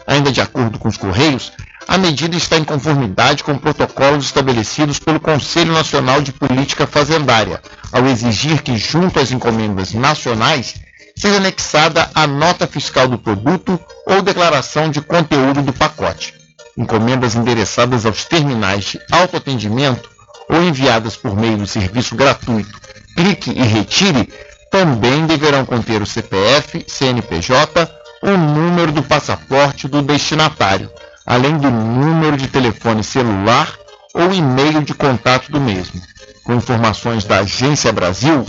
Ainda de acordo com os Correios, a medida está em conformidade com protocolos estabelecidos pelo Conselho Nacional de Política Fazendária, ao exigir que, junto às encomendas nacionais, seja anexada a nota fiscal do produto ou declaração de conteúdo do pacote. Encomendas endereçadas aos terminais de autoatendimento ou enviadas por meio do serviço gratuito Clique e Retire também deverão conter o CPF, CNPJ, o número do passaporte do destinatário, além do número de telefone celular ou e-mail de contato do mesmo. Com informações da Agência Brasil,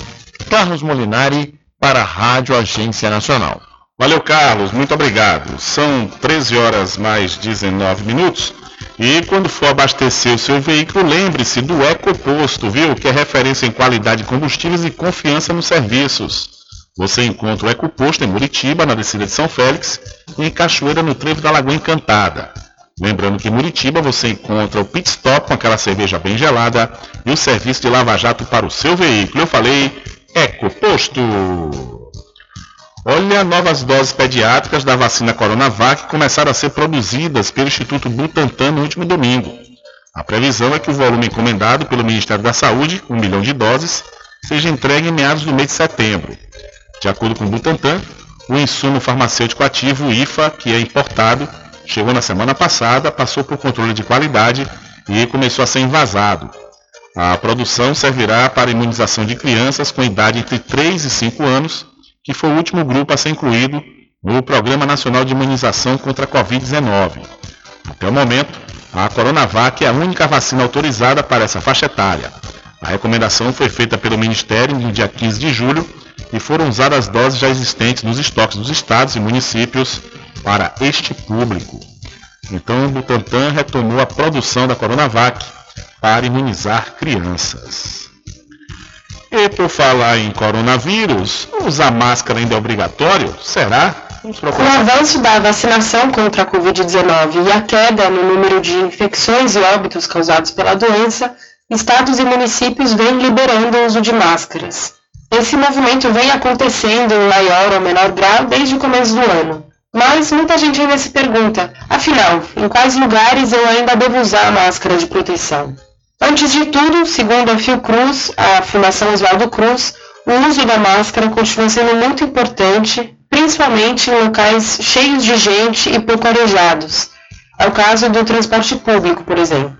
Carlos Molinari para a Rádio Agência Nacional. Valeu, Carlos, muito obrigado. São 13 horas mais 19 minutos. E quando for abastecer o seu veículo, lembre-se do EcoPosto, viu? Que é referência em qualidade de combustíveis e confiança nos serviços. Você encontra o EcoPosto em Muritiba, na descida de São Félix, e em Cachoeira, no trevo da Lagoa Encantada. Lembrando que em Muritiba você encontra o pit stop com aquela cerveja bem gelada e o serviço de lava-jato para o seu veículo. Eu falei EcoPosto. Olha, novas doses pediátricas da vacina Coronavac começaram a ser produzidas pelo Instituto Butantan no último domingo. A previsão é que o volume encomendado pelo Ministério da Saúde, um milhão de doses, seja entregue em meados do mês de setembro. De acordo com o Butantan, o insumo farmacêutico ativo, IFA, que é importado, chegou na semana passada, passou por controle de qualidade e começou a ser invasado. A produção servirá para imunização de crianças com idade entre 3 e 5 anos, que foi o último grupo a ser incluído no Programa Nacional de Imunização contra a Covid-19. Até o momento, a Coronavac é a única vacina autorizada para essa faixa etária. A recomendação foi feita pelo Ministério no dia 15 de julho e foram usadas doses já existentes nos estoques dos estados e municípios para este público. Então, o Butantan retomou a produção da Coronavac para imunizar crianças. E por falar em coronavírus, usar máscara ainda é obrigatório? Será? Com o avanço da vacinação contra a Covid-19 e a queda no número de infecções e óbitos causados pela doença, estados e municípios vêm liberando o uso de máscaras. Esse movimento vem acontecendo em maior ou menor grau desde o começo do ano. Mas muita gente ainda se pergunta, afinal, em quais lugares eu ainda devo usar a máscara de proteção? Antes de tudo, segundo a Fiocruz, a Fundação Oswaldo Cruz, o uso da máscara continua sendo muito importante, principalmente em locais cheios de gente e pouco arejados. É o caso do transporte público, por exemplo.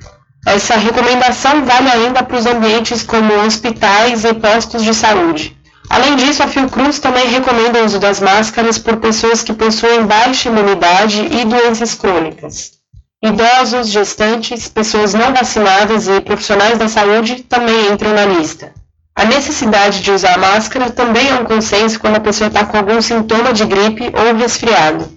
Essa recomendação vale ainda para os ambientes como hospitais e postos de saúde. Além disso, a Fiocruz também recomenda o uso das máscaras por pessoas que possuem baixa imunidade e doenças crônicas. Idosos, gestantes, pessoas não vacinadas e profissionais da saúde também entram na lista. A necessidade de usar máscara também é um consenso quando a pessoa está com algum sintoma de gripe ou resfriado.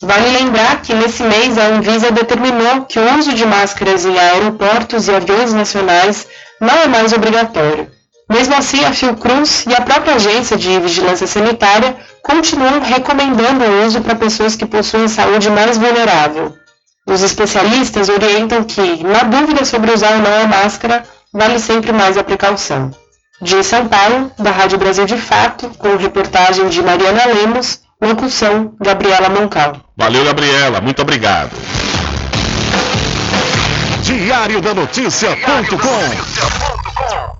Vale lembrar que nesse mês a Anvisa determinou que o uso de máscaras em aeroportos e aviões nacionais não é mais obrigatório. Mesmo assim, a Fiocruz e a própria Agência de Vigilância Sanitária continuam recomendando o uso para pessoas que possuem saúde mais vulnerável. Os especialistas orientam que, na dúvida sobre usar ou não a máscara, vale sempre mais a precaução. De São Paulo, da Rádio Brasil de Fato, com reportagem de Mariana Lemos, locução Gabriela Moncal. Valeu, Gabriela, muito obrigado. Diário da Notícia.com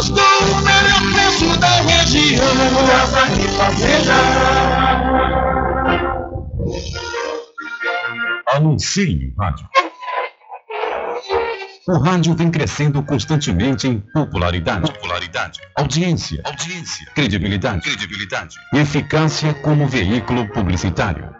produtos do melhor preço da região. Casa e Fazenda. Anuncie rádio. o rádio vem crescendo constantemente em popularidade, popularidade, audiência, audiência, credibilidade, credibilidade, eficácia como veículo publicitário.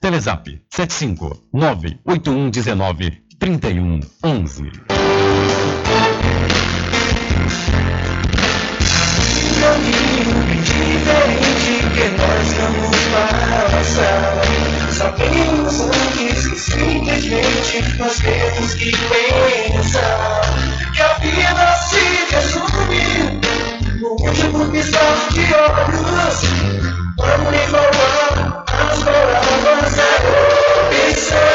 Telezap 75 98119 3111. diferente que nós vamos. Sabemos antes que simplesmente nós temos que pensar que a vida se último de. As palavras a opção.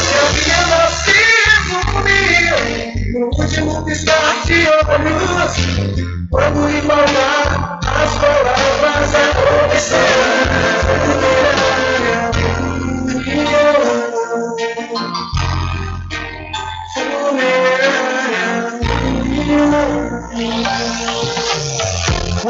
Que a vida se resume no último piscar de olhos. Quando igualar as palavras a opção.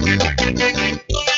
Thank you.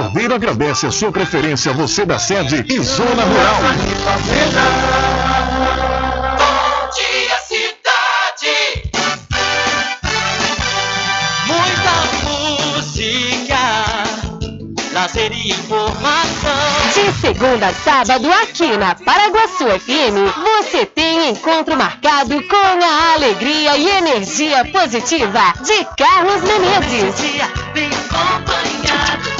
Cordeiro agradece a sua preferência, você da sede e zona rural. Bom dia, cidade. Muita música, lazer e informação. De segunda a sábado, aqui na Paraguaçu FM, você tem encontro marcado com a alegria e energia positiva de Carlos Menezes. Bem acompanhado.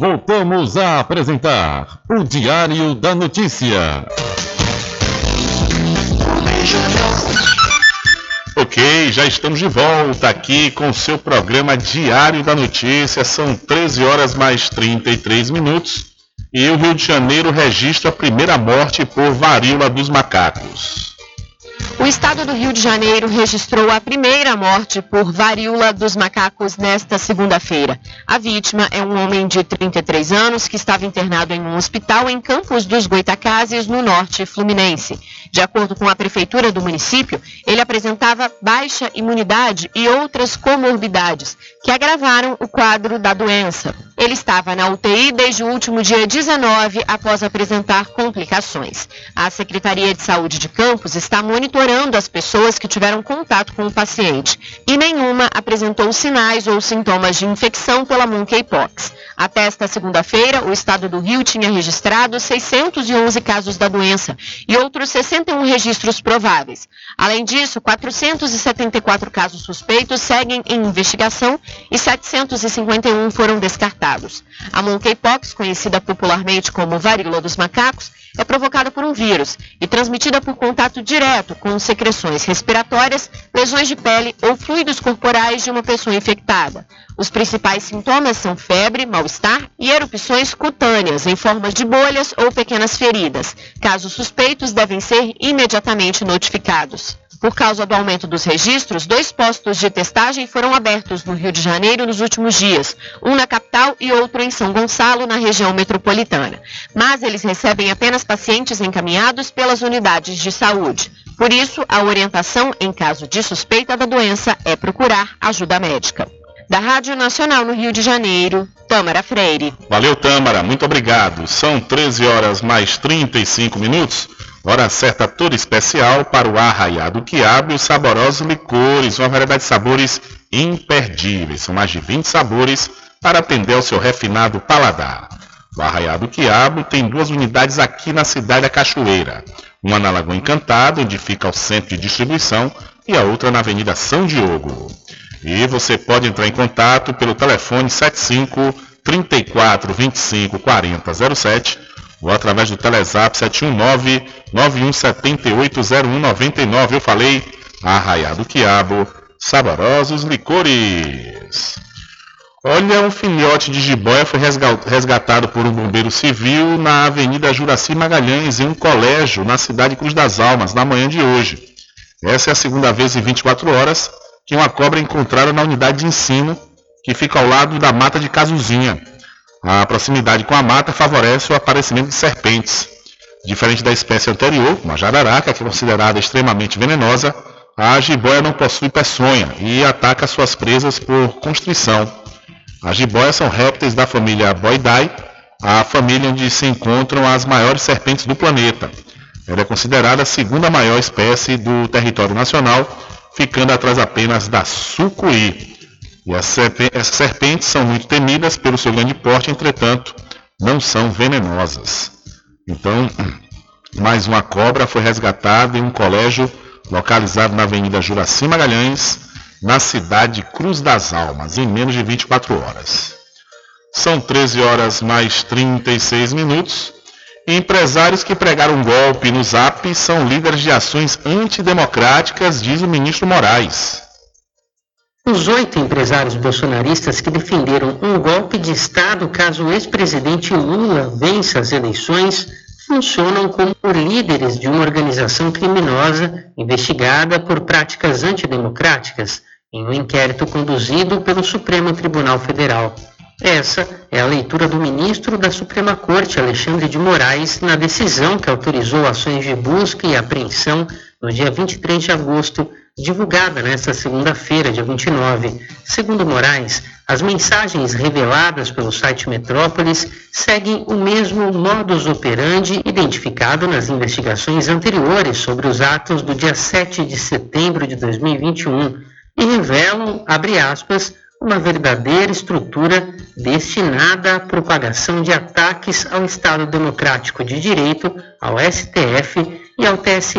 Voltamos a apresentar o Diário da Notícia. Ok, já estamos de volta aqui com o seu programa Diário da Notícia. São 13 horas mais 33 minutos e o Rio de Janeiro registra a primeira morte por varíola dos macacos. O estado do Rio de Janeiro registrou a primeira morte por varíola dos macacos nesta segunda-feira. A vítima é um homem de 33 anos que estava internado em um hospital em Campos dos Goitacazes, no norte fluminense. De acordo com a prefeitura do município, ele apresentava baixa imunidade e outras comorbidades que agravaram o quadro da doença. Ele estava na UTI desde o último dia 19 após apresentar complicações. A Secretaria de Saúde de Campos está monitorando as pessoas que tiveram contato com o paciente e nenhuma apresentou sinais ou sintomas de infecção pela monkeypox. Até esta segunda-feira, o estado do Rio tinha registrado 611 casos da doença e outros 61 registros prováveis. Além disso, 474 casos suspeitos seguem em investigação e 751 foram descartados. A monkeypox, conhecida popularmente como varíola dos macacos, é provocada por um vírus e transmitida por contato direto com secreções respiratórias, lesões de pele ou fluidos corporais de uma pessoa infectada. Os principais sintomas são febre, mal-estar e erupções cutâneas em formas de bolhas ou pequenas feridas. Casos suspeitos devem ser imediatamente notificados. Por causa do aumento dos registros, dois postos de testagem foram abertos no Rio de Janeiro nos últimos dias, um na capital e outro em São Gonçalo, na região metropolitana. Mas eles recebem apenas pacientes encaminhados pelas unidades de saúde. Por isso, a orientação em caso de suspeita da doença é procurar ajuda médica. Da Rádio Nacional no Rio de Janeiro, Tâmara Freire. Valeu, Tâmara, muito obrigado. São 13 horas mais 35 minutos. Hora certa toda especial para o arraiado quiabo e os saborosos licores, uma variedade de sabores imperdíveis. São mais de 20 sabores para atender ao seu refinado paladar. O Arraiado Quiabo tem duas unidades aqui na cidade da Cachoeira. Uma na Lagoa Encantada, onde fica o centro de distribuição, e a outra na Avenida São Diogo. E você pode entrar em contato pelo telefone 75 34 25 40 07 ou através do Telezap 719 91780199. Eu falei Arraiado Quiabo, saborosos licores. Olha, um filhote de jiboia foi resgatado por um bombeiro civil na Avenida Juraci Magalhães, em um colégio na cidade Cruz das Almas, na manhã de hoje. Essa é a segunda vez em 24 horas que uma cobra é encontrada na unidade de ensino, que fica ao lado da mata de Casuzinha. A proximidade com a mata favorece o aparecimento de serpentes. Diferente da espécie anterior, uma jararaca, que é considerada extremamente venenosa, a jiboia não possui peçonha e ataca suas presas por constrição. As jiboias são répteis da família Boidae, a família onde se encontram as maiores serpentes do planeta. Ela é considerada a segunda maior espécie do território nacional, ficando atrás apenas da sucuri. E essas serpentes são muito temidas pelo seu grande porte, entretanto, não são venenosas. Então, [CLEARS THROAT] mais uma cobra foi resgatada em um colégio localizado na Avenida Juraci Magalhães, na cidade Cruz das Almas, em menos de 24 horas. São 13 horas mais 36 minutos. Empresários que pregaram golpe no Zap são líderes de ações antidemocráticas, diz o ministro Moraes. Os oito empresários bolsonaristas que defenderam um golpe de Estado caso o ex-presidente Lula vença as eleições funcionam como líderes de uma organização criminosa investigada por práticas antidemocráticas em um inquérito conduzido pelo Supremo Tribunal Federal. Essa é a leitura do ministro da Suprema Corte, Alexandre de Moraes, na decisão que autorizou ações de busca e apreensão no dia 23 de agosto, divulgada nesta segunda-feira, dia 29. Segundo Moraes, as mensagens reveladas pelo site Metrópolis seguem o mesmo modus operandi identificado nas investigações anteriores sobre os atos do dia 7 de setembro de 2021 e revelam, abre aspas, uma verdadeira estrutura destinada à propagação de ataques ao Estado Democrático de Direito, ao STF e ao TSE,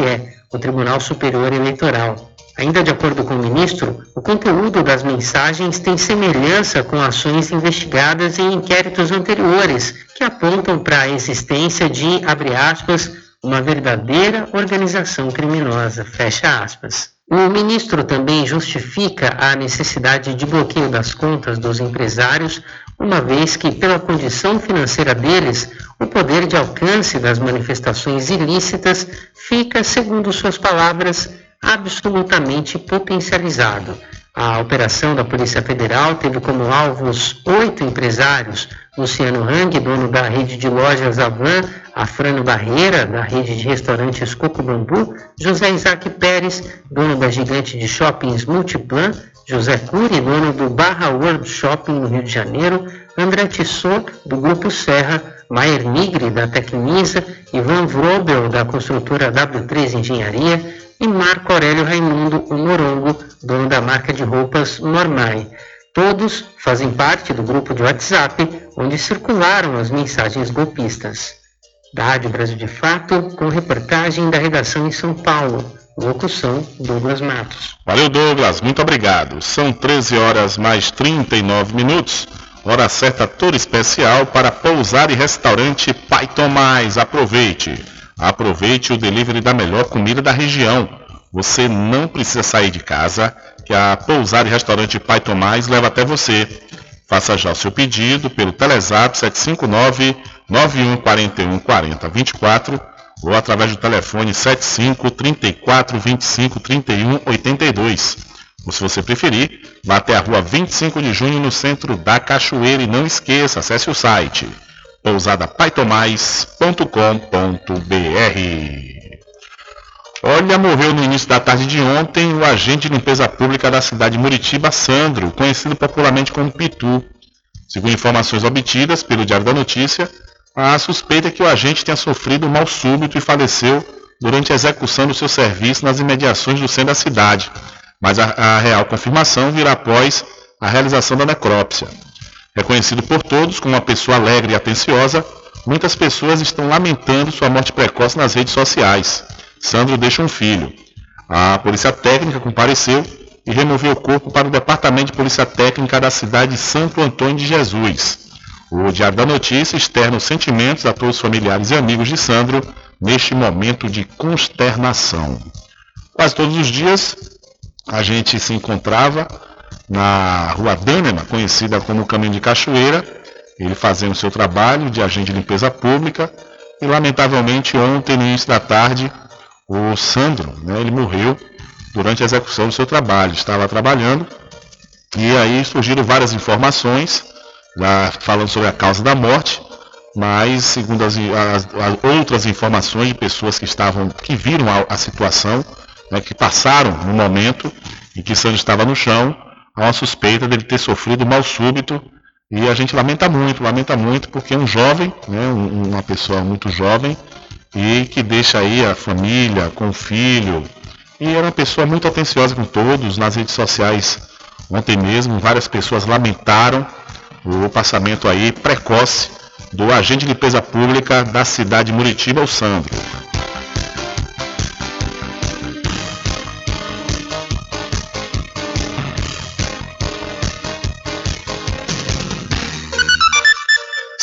o Tribunal Superior Eleitoral. Ainda de acordo com o ministro, o conteúdo das mensagens tem semelhança com ações investigadas em inquéritos anteriores, que apontam para a existência de, abre aspas, uma verdadeira organização criminosa, fecha aspas. O ministro também justifica a necessidade de bloqueio das contas dos empresários, uma vez que, pela condição financeira deles, o poder de alcance das manifestações ilícitas fica, segundo suas palavras, absolutamente potencializado. A operação da Polícia Federal teve como alvos oito empresários: Luciano Hang, dono da rede de lojas Avan, Afrano Barreira, da rede de restaurantes Coco Bambu, José Isaac Pérez, dono da gigante de shoppings Multiplan, José Cury, dono do Barra World Shopping no Rio de Janeiro, André Tissot, do Grupo Serra, Maier Nigri, da Tecnisa, Ivan Vrobel, da construtora W3 Engenharia, e Marco Aurélio Raimundo, o Morongo, dono da marca de roupas Normai. Todos fazem parte do grupo de WhatsApp onde circularam as mensagens golpistas. Da Rádio Brasil de Fato, com reportagem da redação em São Paulo. Locução Douglas Matos. Valeu, Douglas. Muito obrigado. São 13 horas mais 39 minutos. Hora certa toda especial para pousar e restaurante Pai Tomás. Aproveite. Aproveite o delivery da melhor comida da região. Você não precisa sair de casa, que a Pousar e Restaurante Pai Tomás leva até você. Faça já o seu pedido pelo Telezap 759 9141 4024 ou através do telefone 75 34 25 31 82. Ou se você preferir, vá até a rua 25 de junho no centro da Cachoeira e não esqueça, acesse o site pousadapaitomais.com.br. Olha, morreu no início da tarde de ontem o agente de limpeza pública da cidade de Muritiba, Sandro, conhecido popularmente como Pitu. Segundo informações obtidas pelo Diário da Notícia, a suspeita é que o agente tenha sofrido um mal súbito e faleceu durante a execução do seu serviço nas imediações do centro da cidade, mas a, a real confirmação virá após a realização da necrópsia. Reconhecido por todos como uma pessoa alegre e atenciosa, muitas pessoas estão lamentando sua morte precoce nas redes sociais. Sandro deixa um filho. A polícia técnica compareceu e removeu o corpo para o Departamento de Polícia Técnica da cidade de Santo Antônio de Jesus. O Diário da Notícia externa os sentimentos a todos os familiares e amigos de Sandro neste momento de consternação. Quase todos os dias a gente se encontrava na Rua Dânema, conhecida como Caminho de Cachoeira, ele fazendo seu trabalho de agente de limpeza pública, e lamentavelmente ontem, no início da tarde, o Sandro, né, ele morreu durante a execução do seu trabalho. Estava trabalhando e aí surgiram várias informações lá, falando sobre a causa da morte, mas segundo as, as, as outras informações de pessoas que estavam, que viram a, a situação, né, que passaram no momento em que Sandro estava no chão, há uma suspeita dele ter sofrido mal súbito e a gente lamenta muito, lamenta muito porque é um jovem, né, uma pessoa muito jovem e que deixa aí a família com o filho, e era uma pessoa muito atenciosa com todos. Nas redes sociais, ontem mesmo, várias pessoas lamentaram o passamento aí precoce do agente de limpeza pública da cidade de Muritiba, o Sandro.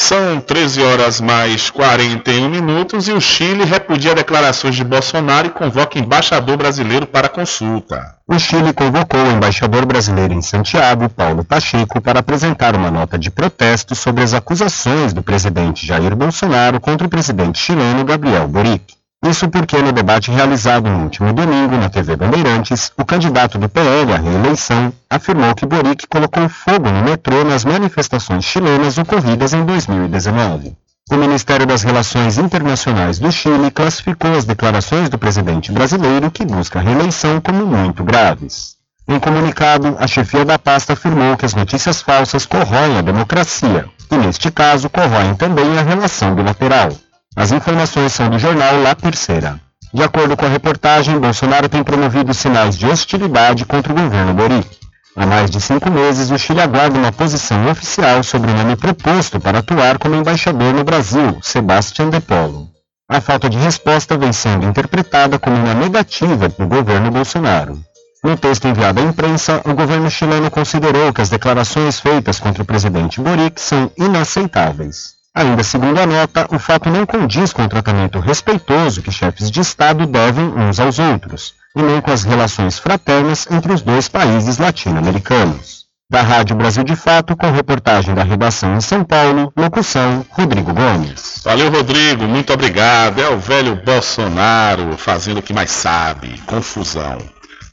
São 13 horas mais 41 minutos e o Chile repudia declarações de Bolsonaro e convoca embaixador brasileiro para consulta. O Chile convocou o embaixador brasileiro em Santiago, Paulo Pacheco, para apresentar uma nota de protesto sobre as acusações do presidente Jair Bolsonaro contra o presidente chileno Gabriel Boric. Isso porque no debate realizado no último domingo na TV Bandeirantes, o candidato do PL à reeleição afirmou que Boric colocou fogo no metrô nas manifestações chilenas ocorridas em 2019. O Ministério das Relações Internacionais do Chile classificou as declarações do presidente brasileiro que busca a reeleição como muito graves. Em comunicado, a chefia da pasta afirmou que as notícias falsas corroem a democracia e, neste caso, corroem também a relação bilateral. As informações são do jornal La Terceira. De acordo com a reportagem, Bolsonaro tem promovido sinais de hostilidade contra o governo Boric. Há mais de cinco meses, o Chile aguarda uma posição oficial sobre o nome proposto para atuar como embaixador no Brasil, Sebastián de Polo. A falta de resposta vem sendo interpretada como uma negativa do governo Bolsonaro. No texto enviado à imprensa, o governo chileno considerou que as declarações feitas contra o presidente Boric são inaceitáveis. Ainda segundo a nota, o fato não condiz com o tratamento respeitoso que chefes de Estado devem uns aos outros, e nem com as relações fraternas entre os dois países latino-americanos. Da Rádio Brasil de Fato, com reportagem da redação em São Paulo, locução Rodrigo Gomes. Valeu, Rodrigo, muito obrigado. É o velho Bolsonaro fazendo o que mais sabe, confusão.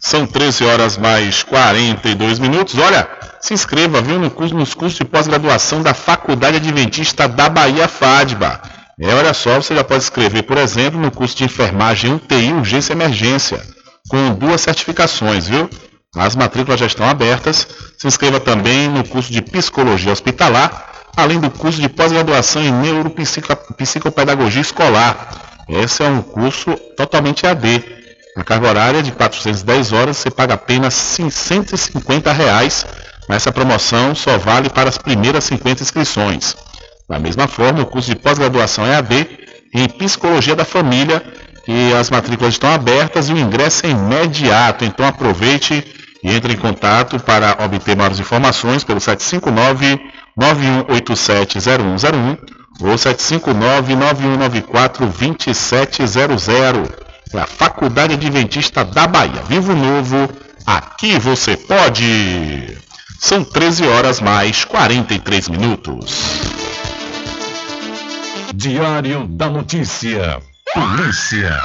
São 13 horas mais 42 minutos. Olha, se inscreva, viu, no curso, nos cursos de pós-graduação da Faculdade Adventista da Bahia FADBA. É, olha só, você já pode escrever, por exemplo, no curso de enfermagem UTI Urgência e Emergência, com duas certificações, viu? As matrículas já estão abertas. Se inscreva também no curso de Psicologia Hospitalar, além do curso de pós-graduação em Neuropsicopedagogia Escolar. Esse é um curso totalmente AD. A carga horária de 410 horas você paga apenas 650 reais essa promoção só vale para as primeiras 50 inscrições. Da mesma forma, o curso de pós-graduação EAD em Psicologia da Família e as matrículas estão abertas e o ingresso é imediato. Então aproveite e entre em contato para obter maiores informações pelo 759 91870101 ou 759 9194 2700. É a Faculdade Adventista da Bahia. Vivo Novo, aqui você pode! São 13 horas mais 43 minutos. Diário da Notícia. Polícia.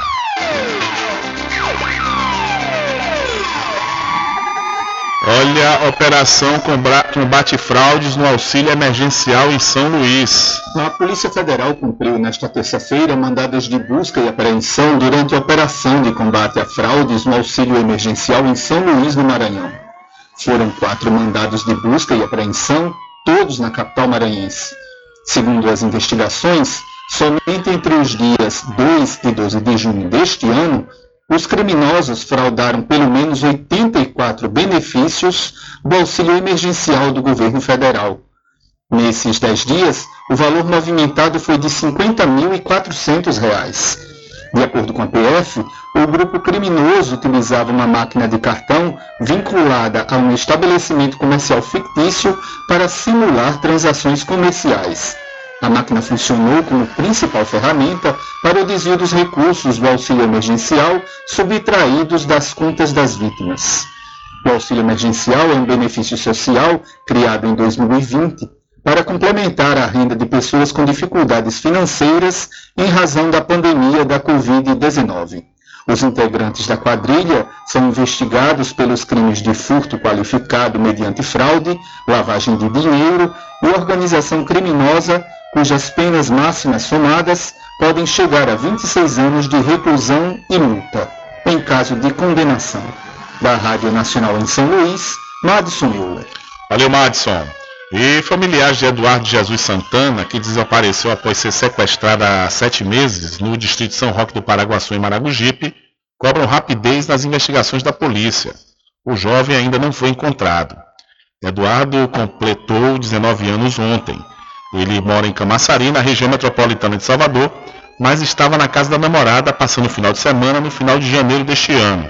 Olha, operação combate fraudes no auxílio emergencial em São Luís. A Polícia Federal cumpriu nesta terça-feira mandados de busca e apreensão durante a operação de combate a fraudes no auxílio emergencial em São Luís, no Maranhão. Foram quatro mandados de busca e apreensão, todos na capital maranhense. Segundo as investigações, somente entre os dias 2 e 12 de junho deste ano, os criminosos fraudaram pelo menos 84 benefícios do auxílio emergencial do governo federal. Nesses 10 dias, o valor movimentado foi de R$ 50.400. De acordo com a PF, o grupo criminoso utilizava uma máquina de cartão vinculada a um estabelecimento comercial fictício para simular transações comerciais. A máquina funcionou como principal ferramenta para o desvio dos recursos do auxílio emergencial subtraídos das contas das vítimas. O auxílio emergencial é um benefício social criado em 2020 para complementar a renda de pessoas com dificuldades financeiras em razão da pandemia da Covid-19. Os integrantes da quadrilha são investigados pelos crimes de furto qualificado mediante fraude, lavagem de dinheiro e organização criminosa, cujas penas máximas somadas podem chegar a 26 anos de reclusão e multa, em caso de condenação. Da Rádio Nacional em São Luís, Madison Euler. Valeu, Madison. E familiares de Eduardo Jesus Santana, que desapareceu após ser sequestrado há sete meses no distrito São Roque do Paraguaçu, em Maragogipe, cobram rapidez nas investigações da polícia. O jovem ainda não foi encontrado. Eduardo completou 19 anos ontem. Ele mora em Camaçari, na região metropolitana de Salvador, mas estava na casa da namorada passando o final de semana no final de janeiro deste ano.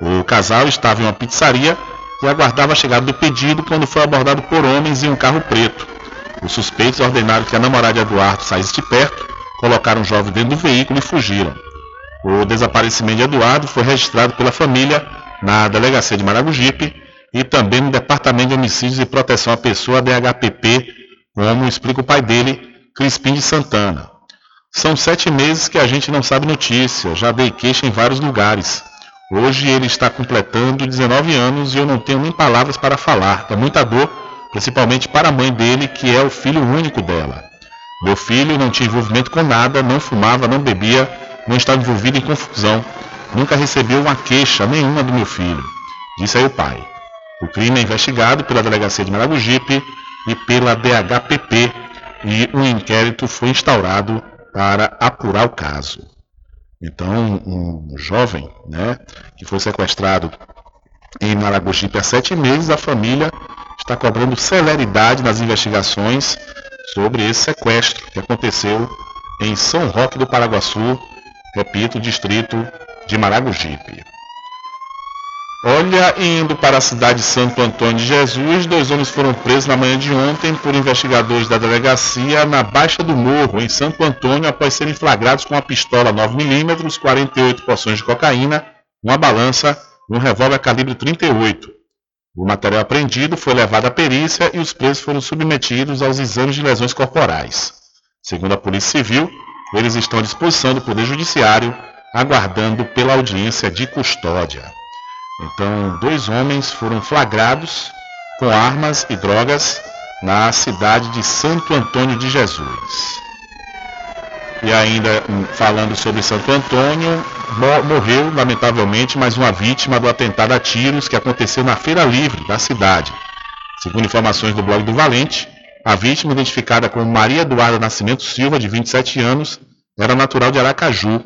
O casal estava em uma pizzaria e aguardava a chegada do pedido quando foi abordado por homens em um carro preto. Os suspeitos ordenaram que a namorada de Eduardo saísse de perto, colocaram o jovem dentro do veículo e fugiram. O desaparecimento de Eduardo foi registrado pela família na delegacia de Maragogipe e também no Departamento de Homicídios e Proteção à Pessoa DHPP, como explica o pai dele, Crispim de Santana. São sete meses que a gente não sabe notícia, já dei queixa em vários lugares. Hoje ele está completando 19 anos e eu não tenho nem palavras para falar. É muita dor, principalmente para a mãe dele, que é o filho único dela. Meu filho não tinha envolvimento com nada, não fumava, não bebia, não estava envolvido em confusão. Nunca recebeu uma queixa nenhuma do meu filho. Disse aí o pai. O crime é investigado pela Delegacia de Maragogipe e pela DHPP e um inquérito foi instaurado para apurar o caso. Então, um jovem né, que foi sequestrado em Maragogipe há sete meses, a família está cobrando celeridade nas investigações sobre esse sequestro que aconteceu em São Roque do Paraguaçu, repito, distrito de Maragogipe. Olha, indo para a cidade de Santo Antônio de Jesus, dois homens foram presos na manhã de ontem por investigadores da delegacia na Baixa do Morro, em Santo Antônio, após serem flagrados com uma pistola 9mm, 48 porções de cocaína, uma balança e um revólver calibre 38. O material apreendido foi levado à perícia e os presos foram submetidos aos exames de lesões corporais. Segundo a Polícia Civil, eles estão à disposição do Poder Judiciário, aguardando pela audiência de custódia. Então, dois homens foram flagrados com armas e drogas na cidade de Santo Antônio de Jesus. E ainda hum, falando sobre Santo Antônio, morreu lamentavelmente mais uma vítima do atentado a tiros que aconteceu na Feira Livre da cidade. Segundo informações do blog do Valente, a vítima, identificada como Maria Eduarda Nascimento Silva, de 27 anos, era natural de Aracaju.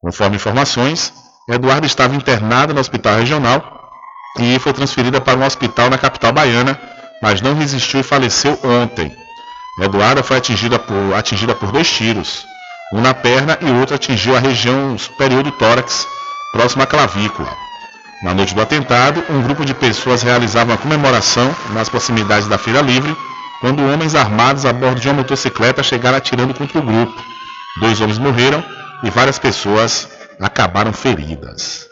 Conforme informações, Eduardo estava internada no hospital regional e foi transferida para um hospital na capital baiana, mas não resistiu e faleceu ontem. Eduarda foi atingida por, atingida por dois tiros, um na perna e outro atingiu a região superior do tórax, próximo à clavícula. Na noite do atentado, um grupo de pessoas realizava uma comemoração nas proximidades da Feira Livre, quando homens armados a bordo de uma motocicleta chegaram atirando contra o grupo. Dois homens morreram e várias pessoas acabaram feridas.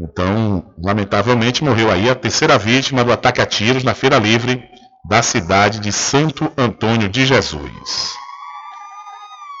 Então, lamentavelmente, morreu aí a terceira vítima do ataque a tiros na Feira Livre da cidade de Santo Antônio de Jesus.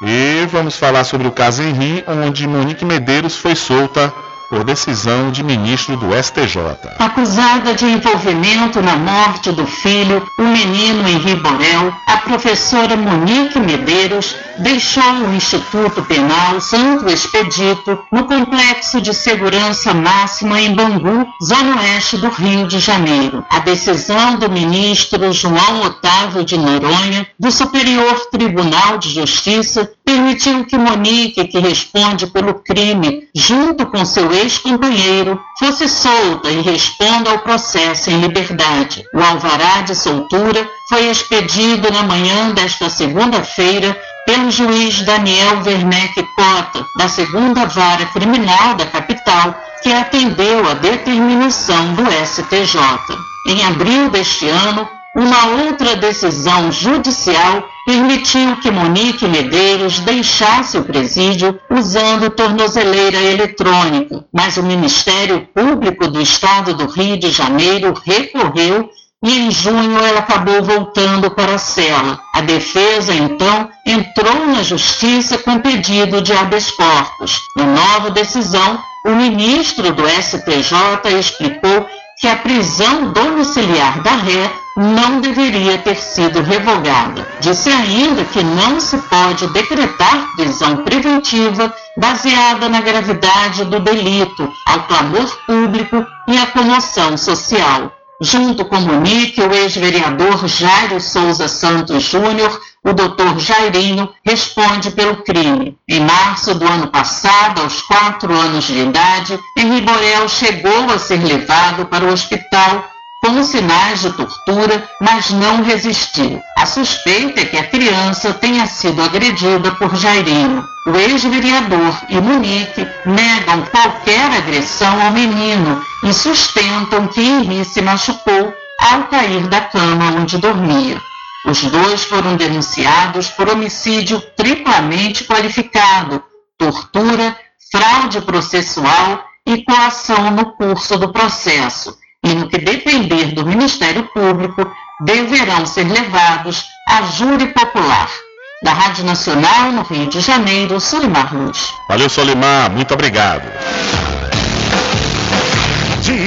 E vamos falar sobre o caso Henri, onde Monique Medeiros foi solta por decisão de ministro do STJ. Acusada de envolvimento na morte do filho, o menino Henri Borel, a professora Monique Medeiros deixou o Instituto Penal Santo Expedito no Complexo de Segurança Máxima em Bangu, zona oeste do Rio de Janeiro. A decisão do ministro João Otávio de Noronha, do Superior Tribunal de Justiça, permitiu que Monique, que responde pelo crime, junto com seu ex-companheiro, fosse solta e responda ao processo em liberdade. O alvará de soltura foi expedido na manhã desta segunda-feira pelo juiz Daniel Werneck Cota, da segunda vara criminal da capital, que atendeu a determinação do STJ. Em abril deste ano, uma outra decisão judicial permitiu que Monique Medeiros deixasse o presídio usando tornozeleira eletrônica, mas o Ministério Público do Estado do Rio de Janeiro recorreu e em junho ela acabou voltando para a cela. A defesa, então, entrou na justiça com pedido de habeas corpus. Na nova decisão, o ministro do STJ explicou que a prisão domiciliar da ré não deveria ter sido revogada. Disse ainda que não se pode decretar prisão preventiva baseada na gravidade do delito, ao clamor público e à comoção social. Junto com Monique, o ex-vereador Jairo Souza Santos Júnior, o doutor Jairinho responde pelo crime. Em março do ano passado, aos quatro anos de idade, Henri Borel chegou a ser levado para o hospital com sinais de tortura, mas não resistiu. A suspeita é que a criança tenha sido agredida por Jairinho. O ex-vereador e Monique negam qualquer agressão ao menino e sustentam que Henri se machucou ao cair da cama onde dormia. Os dois foram denunciados por homicídio triplamente qualificado, tortura, fraude processual e coação no curso do processo e no que depender do Ministério Público, deverão ser levados a júri popular. Da Rádio Nacional, no Rio de Janeiro, Solimar Luz. Valeu, Solimar, muito obrigado.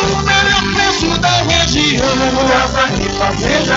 com o melhor preço da região. Casa e Fazenda.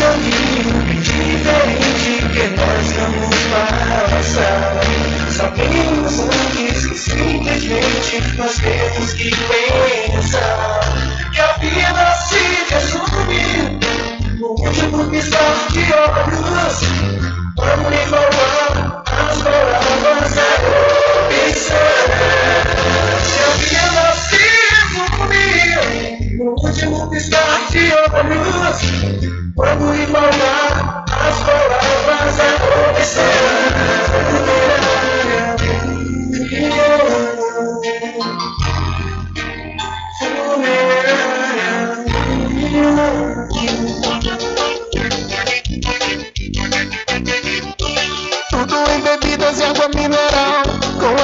Caminho diferente que nós vamos passar. Sabemos antes que simplesmente nós temos que pensar que a vida se resume no último piscar de olhos. Vamos igualar as palavras a opção. Último piscar de olhos. Vamos igualar as palavras a opção. Tudo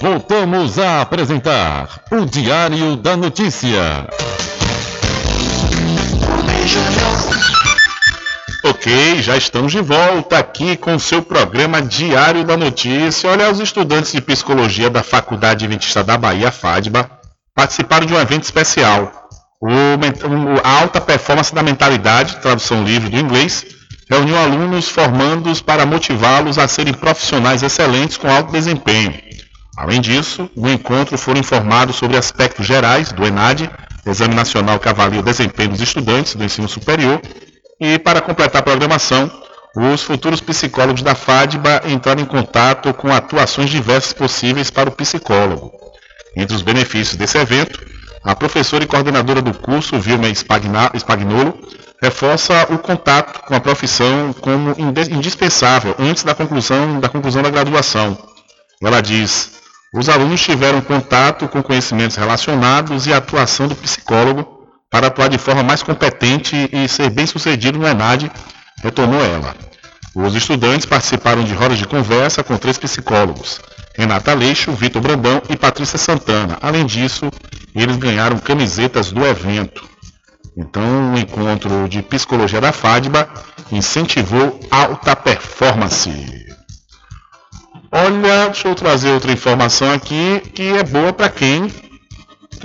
Voltamos a apresentar o Diário da Notícia. Ok, já estamos de volta aqui com o seu programa Diário da Notícia. Olha, os estudantes de psicologia da Faculdade Adventista da Bahia, FADBA, participaram de um evento especial. O- a alta performance da mentalidade, tradução livre do inglês, reuniu alunos formandos para motivá-los a serem profissionais excelentes com alto desempenho. Além disso, no encontro foram informados sobre aspectos gerais do ENAD, Exame Nacional que avalia o desempenho dos estudantes do ensino superior, e para completar a programação, os futuros psicólogos da FADBA entraram em contato com atuações diversas possíveis para o psicólogo. Entre os benefícios desse evento, a professora e coordenadora do curso, Vilma Spagnolo, reforça o contato com a profissão como indispensável antes da conclusão da, conclusão da graduação. Ela diz: os alunos tiveram contato com conhecimentos relacionados e a atuação do psicólogo para atuar de forma mais competente e ser bem sucedido no ENAD, retornou ela. Os estudantes participaram de rodas de conversa com três psicólogos, Renata Leixo, Vitor Brandão e Patrícia Santana. Além disso, eles ganharam camisetas do evento. Então, o encontro de psicologia da FADBA incentivou alta performance. Olha, deixa eu trazer outra informação aqui que é boa para quem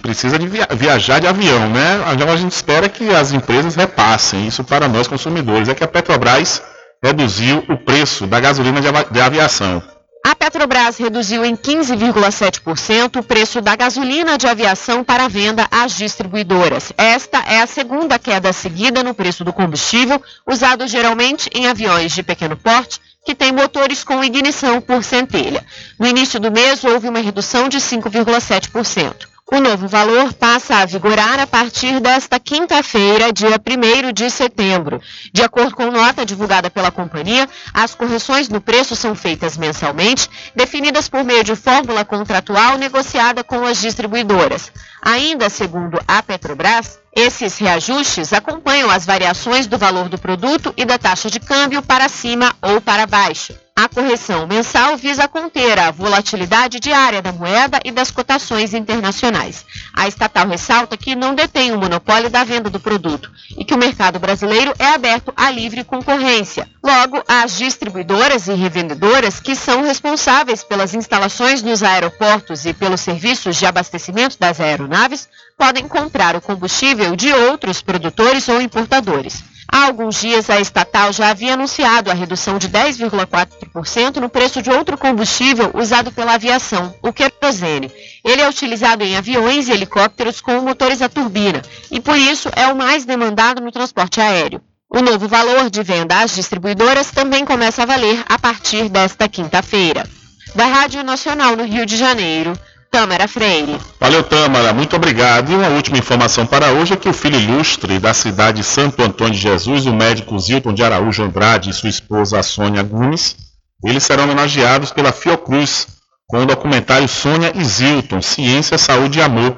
precisa de via- viajar de avião, né? Então a gente espera que as empresas repassem isso para nós consumidores. É que a Petrobras reduziu o preço da gasolina de aviação. A Petrobras reduziu em 15,7% o preço da gasolina de aviação para venda às distribuidoras. Esta é a segunda queda seguida no preço do combustível, usado geralmente em aviões de pequeno porte que têm motores com ignição por centelha. No início do mês, houve uma redução de 5,7%. O novo valor passa a vigorar a partir desta quinta-feira, dia 1 de setembro. De acordo com nota divulgada pela companhia, as correções no preço são feitas mensalmente, definidas por meio de fórmula contratual negociada com as distribuidoras. Ainda segundo a Petrobras, esses reajustes acompanham as variações do valor do produto e da taxa de câmbio para cima ou para baixo. A correção mensal visa conter a volatilidade diária da moeda e das cotações internacionais. A estatal ressalta que não detém o monopólio da venda do produto e que o mercado brasileiro é aberto à livre concorrência. Logo, as distribuidoras e revendedoras que são responsáveis pelas instalações nos aeroportos e pelos serviços de abastecimento das aeronaves podem comprar o combustível de outros produtores ou importadores. Há alguns dias, a estatal já havia anunciado a redução de 10,4% no preço de outro combustível usado pela aviação, o querosene. Ele é utilizado em aviões e helicópteros com motores a turbina e, por isso, é o mais demandado no transporte aéreo. O novo valor de venda às distribuidoras também começa a valer a partir desta quinta-feira. Da Rádio Nacional no Rio de Janeiro, Tâmara Freire. Valeu, Tâmara, muito obrigado. E uma última informação para hoje é que o filho ilustre da cidade de Santo Antônio de Jesus, o médico Zilton de Araújo Andrade e sua esposa Sônia Gomes, eles serão homenageados pela Fiocruz com o documentário Sônia e Zilton, Ciência, Saúde e Amor,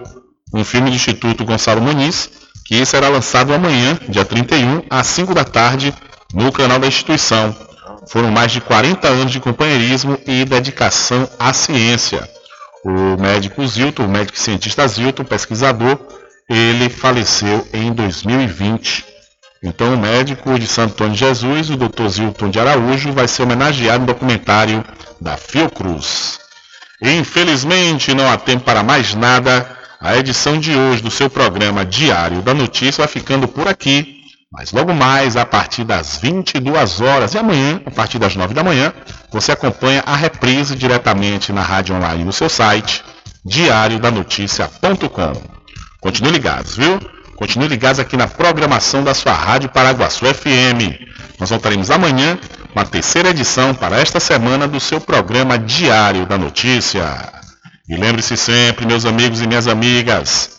um filme do Instituto Gonçalo Muniz, que será lançado amanhã, dia 31, às 5 da tarde, no canal da instituição. Foram mais de 40 anos de companheirismo e dedicação à ciência. O médico Zilton, o médico cientista Zilton, pesquisador, ele faleceu em 2020. Então, o médico de Santo Antônio de Jesus, o Dr. Zilton de Araújo, vai ser homenageado no documentário da Fiocruz. Infelizmente, não há tempo para mais nada. A edição de hoje do seu programa Diário da Notícia vai ficando por aqui. Mas logo mais, a partir das 22 horas e amanhã, a partir das 9 da manhã, você acompanha a reprise diretamente na rádio online no seu site, diariodanoticia.com. Continue ligados, viu? Continue ligados aqui na programação da sua Rádio Paraguaçu FM. Nós voltaremos amanhã com a terceira edição para esta semana do seu programa Diário da Notícia. E lembre-se sempre, meus amigos e minhas amigas,